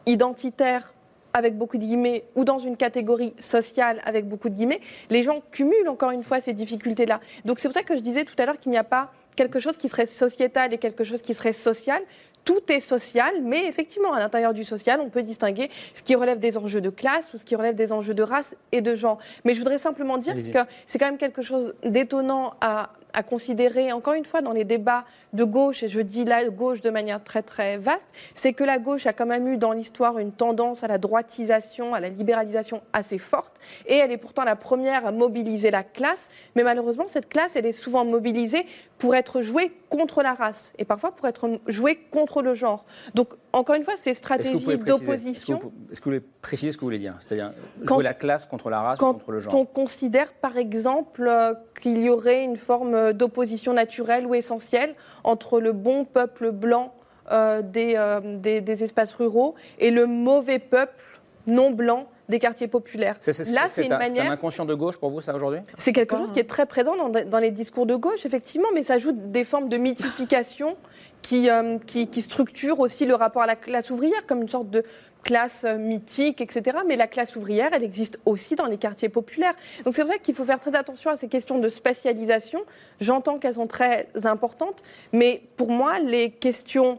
identitaire avec beaucoup de guillemets ou dans une catégorie sociale avec beaucoup de guillemets, les gens cumulent encore une fois ces difficultés-là. Donc c'est pour ça que je disais tout à l'heure qu'il n'y a pas quelque chose qui serait sociétal et quelque chose qui serait social. Tout est social, mais effectivement, à l'intérieur du social, on peut distinguer ce qui relève des enjeux de classe ou ce qui relève des enjeux de race et de genre. Mais je voudrais simplement dire que c'est quand même quelque chose d'étonnant à, à considérer, encore une fois, dans les débats de gauche, et je dis la gauche de manière très très vaste, c'est que la gauche a quand même eu dans l'histoire une tendance à la droitisation, à la libéralisation assez forte, et elle est pourtant la première à mobiliser la classe, mais malheureusement, cette classe, elle est souvent mobilisée pour être jouée contre la race, et parfois pour être jouée contre le genre. Donc, encore une fois, ces stratégies pouvez d'opposition... est-ce que vous voulez préciser ce que vous voulez dire? C'est-à-dire Quand- jouer la classe contre la race ou Quand contre le genre? on considère, par exemple, euh, qu'il y aurait une forme euh, d'opposition naturelle ou essentielle entre le bon peuple blanc euh, des, euh, des- des espaces ruraux et le mauvais peuple non blanc des quartiers populaires. C'est c'est- Là, c'est c'est une un, c'est un manière. inconscient de gauche pour vous, ça, aujourd'hui? C'est quelque chose qui est très présent dans, dans les discours de gauche, effectivement, mais ça ajoute des formes de mythification qui, euh, qui, qui structurent aussi le rapport à la classe ouvrière comme une sorte de classe euh, mythique, etc. Mais la classe ouvrière, elle existe aussi dans les quartiers populaires. Donc c'est vrai qu'il faut faire très attention à ces questions de spatialisation. J'entends qu'elles sont très importantes, mais pour moi, les questions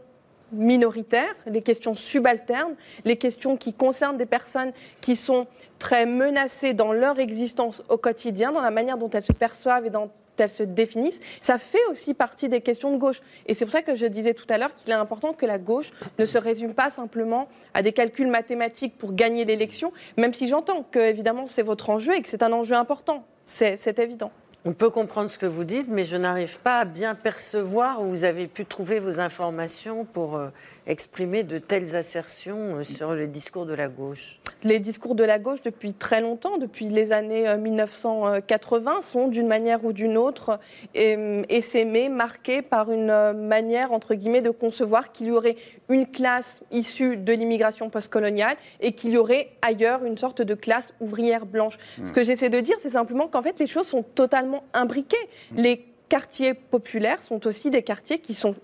minoritaires, les questions subalternes, les questions qui concernent des personnes qui sont très menacées dans leur existence au quotidien, dans la manière dont elles se perçoivent et dans elles se définissent, ça fait aussi partie des questions de gauche. Et c'est pour ça que je disais tout à l'heure qu'il est important que la gauche ne se résume pas simplement à des calculs mathématiques pour gagner l'élection, même si j'entends que, évidemment, c'est votre enjeu et que c'est un enjeu important. C'est évident. On peut comprendre ce que vous dites, mais je n'arrive pas à bien percevoir où vous avez pu trouver vos informations pour euh, exprimer de telles assertions euh, sur le discours de la gauche. Les discours de la gauche, depuis très longtemps, depuis les années euh, 1980, sont d'une manière ou d'une autre euh, essaimés, marqués par une euh, manière, entre guillemets, de concevoir qu'il y aurait une classe issue de l'immigration postcoloniale et qu'il y aurait ailleurs une sorte de classe ouvrière blanche. Ce que j'essaie de dire, c'est simplement qu'en fait, les choses sont totalement imbriquées. Les quartiers populaires sont aussi des quartiers qui sont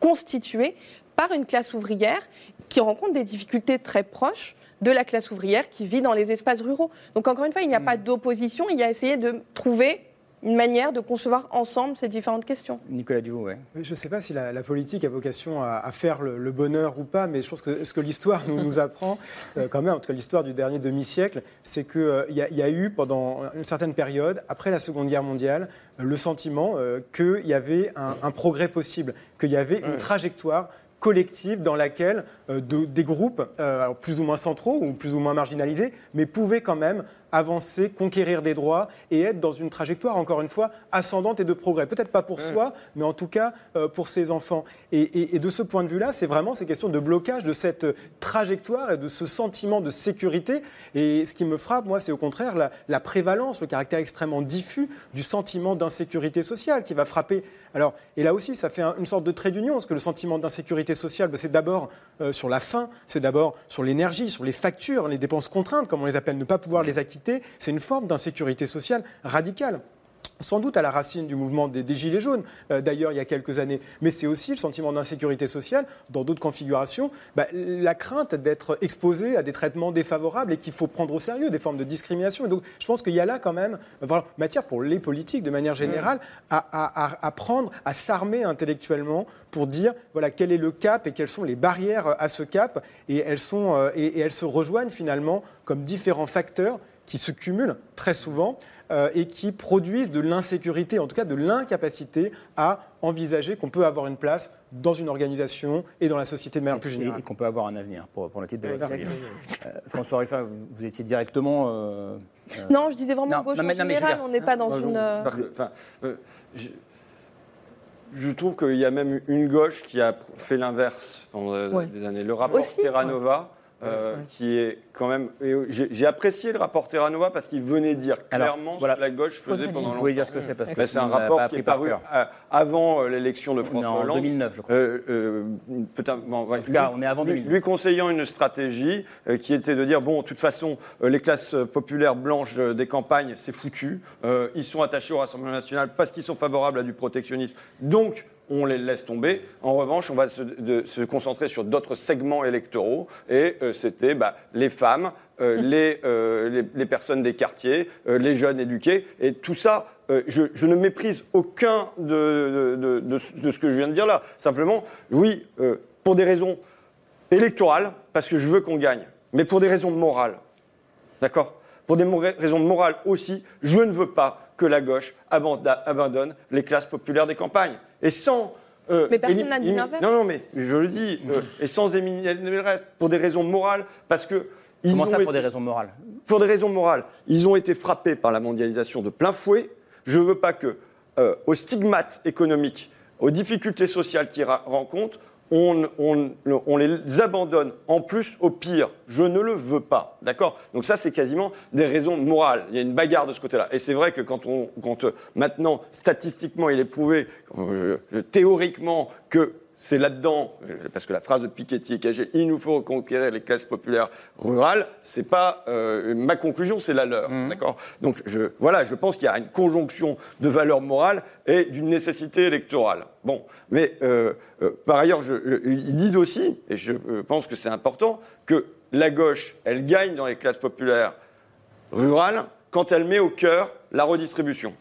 constitués par une classe ouvrière qui rencontre des difficultés très proches de la classe ouvrière qui vit dans les espaces ruraux. Donc encore une fois, il n'y a pas d'opposition, il y a essayé de trouver une manière de concevoir ensemble ces différentes questions. Nicolas Duvaux, ouais. Je ne sais pas si la, la politique a vocation à, à faire le, le bonheur ou pas, mais je pense que ce que l'histoire nous, nous apprend, euh, quand même, en tout cas l'histoire du dernier demi-siècle, c'est qu'il euh, y, a- y a eu pendant une certaine période, après la Seconde Guerre mondiale, euh, le sentiment euh, qu'il y avait un, un progrès possible, qu'il y avait une trajectoire collective dans laquelle euh, de- des groupes, euh, alors plus ou moins centraux ou plus ou moins marginalisés, mais pouvaient quand même avancer, conquérir des droits et être dans une trajectoire, encore une fois, ascendante et de progrès. Peut-être pas pour soi, mais en tout cas euh, pour ses enfants. Et, et- et de ce point de vue-là, c'est vraiment ces questions de blocage de cette trajectoire et de ce sentiment de sécurité. Et ce qui me frappe, moi, c'est au contraire la, la prévalence, le caractère extrêmement diffus du sentiment d'insécurité sociale qui va frapper. Alors, et là aussi, ça fait un- une sorte de trait d'union, parce que le sentiment d'insécurité sociale, ben, c'est d'abord euh, sur la faim, c'est d'abord sur l'énergie, sur les factures, les dépenses contraintes, comme on les appelle, ne pas pouvoir les acquitter. C'est une forme d'insécurité sociale radicale sans doute à la racine du mouvement des, des Gilets jaunes, euh, d'ailleurs, il y a quelques années. Mais c'est aussi le sentiment d'insécurité sociale, dans d'autres configurations, bah, la crainte d'être exposé à des traitements défavorables et qu'il faut prendre au sérieux, des formes de discrimination. Et donc, je pense qu'il y a là quand même voilà, matière pour les politiques, de manière générale, à, à- à- à prendre, à s'armer intellectuellement pour dire voilà, quel est le cap et quelles sont les barrières à ce cap. Et elles, sont, euh, et, et elles se rejoignent finalement comme différents facteurs qui se cumulent très souvent euh, et qui produisent de l'insécurité, en tout cas de l'incapacité à envisager qu'on peut avoir une place dans une organisation et dans la société de manière plus Et, générale. et qu'on peut avoir un avenir pour, pour le titre de votre. Euh, François Ruffin, vous, vous étiez directement. euh, euh, Non, je disais vraiment Non, gauche non, mais- en non, général, on n'est pas dans une... je- parce que, enfin, je, je trouve qu'il y a même une gauche qui a fait l'inverse pendant Ouais. des années. Le rapport Aussi, Euh, qui est quand même. euh, J'ai apprécié le rapport Terra Nova parce qu'il venait dire Alors, clairement voilà. ce que la gauche faisait pendant Vous longtemps. pouvez dire ce que c'est, parce que c'est un rapport qui est par paru avant euh, l'élection de François en Hollande. 2009, je crois. Euh, euh, peut-être- bon, ouais, En tout cas, lui- on est avant lui, 2009. lui conseillant une stratégie qui était de dire bon, de toute façon, les classes populaires blanches des campagnes, c'est foutu. Ils sont attachés au Rassemblement national parce qu'ils sont favorables à du protectionnisme. Donc, on les laisse tomber. En revanche, on va se, de- se concentrer sur d'autres segments électoraux. Et euh, c'était bah, les femmes, euh, les, euh, les, les personnes des quartiers, les jeunes éduqués. Et tout ça, je, je ne méprise aucun de, ce que je viens de dire là. Simplement, oui, pour des raisons électorales, parce que je veux qu'on gagne, mais pour des raisons morales. D'accord? Pour des mo- raisons morales aussi, je ne veux pas que la gauche abandonne les classes populaires des campagnes. Et sans. euh, Mais personne n'a dit l'inverse. Non, non, mais je le dis, euh, et sans éliminer le reste, pour des raisons morales, parce que. Ils Comment ont ça, pour été- des raisons morales? pour des raisons morales, ils ont été frappés par la mondialisation de plein fouet. Je ne veux pas que, euh, aux stigmates économiques, aux difficultés sociales qu'ils rencontrent, on, les abandonne en plus au pire. Je ne le veux pas. D'accord? Donc ça, c'est quasiment des raisons morales. Il y a une bagarre de ce côté-là. Et c'est vrai que quand, on, euh, maintenant, statistiquement, il est prouvé, euh, théoriquement, que c'est là-dedans, euh, parce que la phrase de Piketty cachée, il nous faut reconquérir les classes populaires rurales, c'est pas euh, ma conclusion, c'est la leur, d'accord? Donc je, voilà, je pense qu'il y a une conjonction de valeurs morales et d'une nécessité électorale. Bon, mais euh, euh, par ailleurs, je- je- ils disent aussi, et je pense que c'est important, que la gauche, elle gagne dans les classes populaires rurales quand elle met au cœur la redistribution.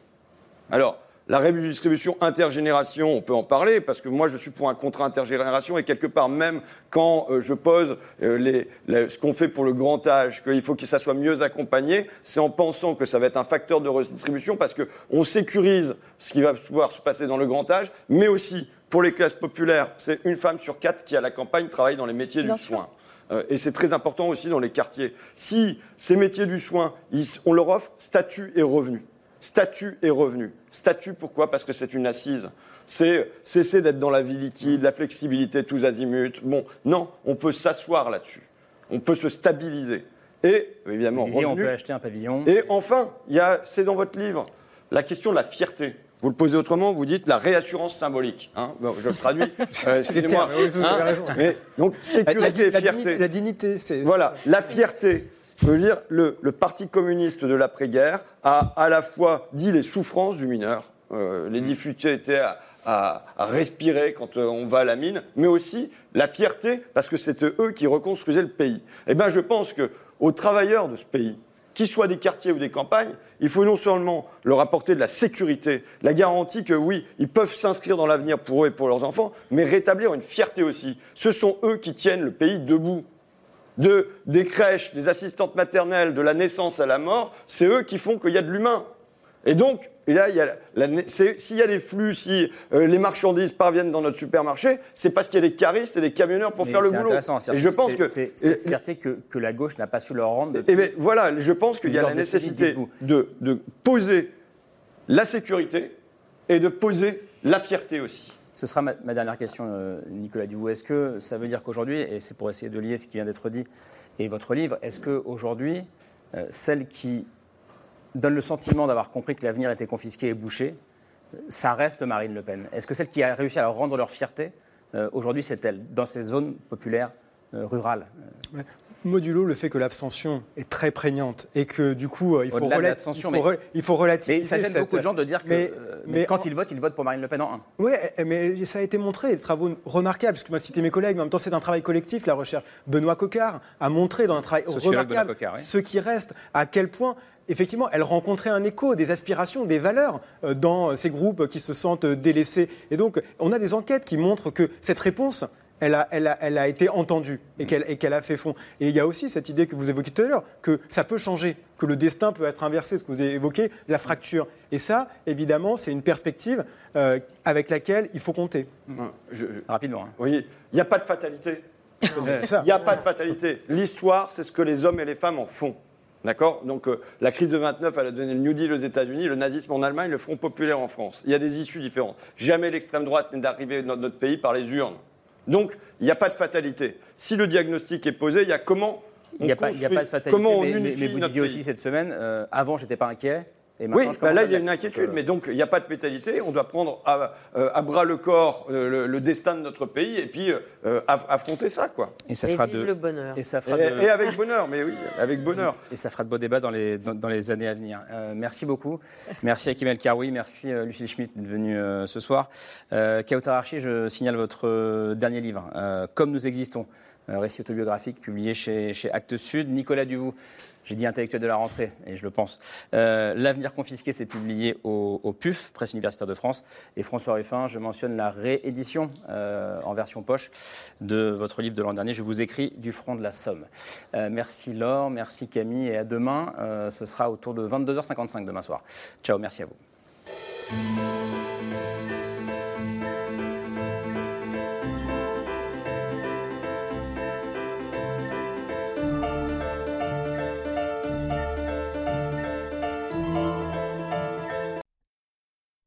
Alors, La redistribution intergénération, on peut en parler, parce que moi je suis pour un contrat intergénération, et quelque part, même quand euh, je pose euh, les, les- ce qu'on fait pour le grand âge, qu'il faut que ça soit mieux accompagné, c'est en pensant que ça va être un facteur de redistribution, parce qu'on sécurise ce qui va pouvoir se passer dans le grand âge, mais aussi pour les classes populaires, c'est une femme sur quatre qui à la campagne travaille dans les métiers Bien du sûr. soin. Euh, et c'est très important aussi dans les quartiers. Si ces métiers du soin, on leur offre statut et revenu. Statut et revenu. Statut, pourquoi? Parce que c'est une assise. C'est cesser d'être dans la vie liquide, la flexibilité tous azimuts. Bon, non, on peut s'asseoir là-dessus. On peut se stabiliser. Et, évidemment, disiez, on revenu. peut acheter un pavillon. Et enfin, il y a, c'est dans votre livre, la question de la fierté. Vous le posez autrement, vous dites la réassurance symbolique. hein. Bon, je le traduis. Euh, excusez-moi. termes, oui, vous avez raison. Mais, donc, sécurité La- et la fierté. dignité- la dignité, c'est. Voilà, la fierté. Je veux dire, le, le Parti communiste de l'après-guerre a à la fois dit les souffrances du mineur, euh, les difficultés à, à- à respirer quand euh, on va à la mine, mais aussi la fierté parce que c'était eux qui reconstruisaient le pays. Eh bien, je pense que aux travailleurs de ce pays, qu'ils soient des quartiers ou des campagnes, il faut non seulement leur apporter de la sécurité, la garantie que oui, ils peuvent s'inscrire dans l'avenir pour eux et pour leurs enfants, mais rétablir une fierté aussi. Ce sont eux qui tiennent le pays debout de, des crèches, des assistantes maternelles, de la naissance à la mort, c'est eux qui font qu'il y a de l'humain. Et donc, et là, s'il y a des flux, si euh, les marchandises parviennent dans notre supermarché, c'est parce qu'il y a des caristes et des camionneurs pour Mais faire le c'est boulot. Et je pense c'est- que c'est et- cette fierté que, que la gauche n'a pas su leur rendre. eh bien, voilà, je pense qu'il y a la nécessité de poser la sécurité et de poser la fierté aussi. Ce sera ma, dernière question, euh, Nicolas Duvaux. Est-ce que ça veut dire qu'aujourd'hui, et c'est pour essayer de lier ce qui vient d'être dit et votre livre, est-ce qu'aujourd'hui, euh, celle qui donne le sentiment d'avoir compris que l'avenir était confisqué et bouché, ça reste Marine Le Pen? Est-ce que celle qui a réussi à leur rendre leur fierté, euh, aujourd'hui, c'est elle, dans ces zones populaires euh, rurales? Modulo le fait que l'abstention est très prégnante et que du coup euh, il faut, Au-delà de rela- l'abstention, il faut mais- re- il faut relativiser. Mais ça gêne cette- beaucoup de gens de dire que Mais- euh, mais quand en- ils votent, ils votent pour Marine Le Pen en un. Oui, mais ça a été montré, des travaux remarquables, parce que moi, citer mes collègues, mais en même temps, c'est un travail collectif, la recherche. Benoît Coquart a montré dans un travail remarquable oui. ce qui reste, à quel point, effectivement, elle rencontrait un écho, des aspirations, des valeurs euh, dans ces groupes qui se sentent délaissés. Et donc, on a des enquêtes qui montrent que cette réponse, elle a, elle a, elle a été entendue et qu'elle a fait fond. Et il y a aussi cette idée que vous évoquiez tout à l'heure, que ça peut changer, que le destin peut être inversé, ce que vous avez évoqué, la fracture. Et ça, évidemment, c'est une perspective euh, avec laquelle il faut compter. Rapidement. hein. Oui, il n'y a pas de fatalité. Il n'y a pas de fatalité. L'histoire, c'est ce que les hommes et les femmes en font. D'accord? Donc euh, la crise de 29, elle a donné le New Deal aux États-Unis, le nazisme en Allemagne, le Front populaire en France. Il y a des issues différentes. Jamais l'extrême droite n'est d'arriver dans notre pays par les urnes. Donc il n'y a pas de fatalité. Si le diagnostic est posé, il y a comment on Il n'y a, pas- il y a construit, pas de fatalité, comment on mais, mais- vous disiez aussi cette semaine, euh, avant, j'étais pas inquiet. Et Oui, bah là, il y a une inquiétude, euh, mais donc il n'y a pas de fatalité. On doit prendre à, euh, à bras le corps euh, le, le destin de notre pays et puis euh, aff- affronter ça, quoi. Et ça Et fera vive de- le bonheur. Et ça fera Et, de- et avec bonheur, mais oui, avec bonheur. Et ça fera de beaux débats dans les, dans, dans les années à venir. Euh, merci beaucoup. Merci Akim El Karoui, merci euh, Lucille Schmitt d'être venue euh, ce soir. Euh, Archi, je signale votre dernier livre, euh, Comme nous existons, récit autobiographique publié chez, Actes Sud. Nicolas Duvaux, j'ai dit intellectuel de la rentrée, et je le pense. Euh, L'avenir confisqué, c'est publié au, PUF, Presse universitaire de France. Et François Ruffin, je mentionne la réédition euh, en version poche de votre livre de l'an dernier. Je vous écris du front de la Somme. Euh, merci Laure, merci Camille, et à demain. Ce sera autour de 22h55 demain soir. Ciao, merci à vous.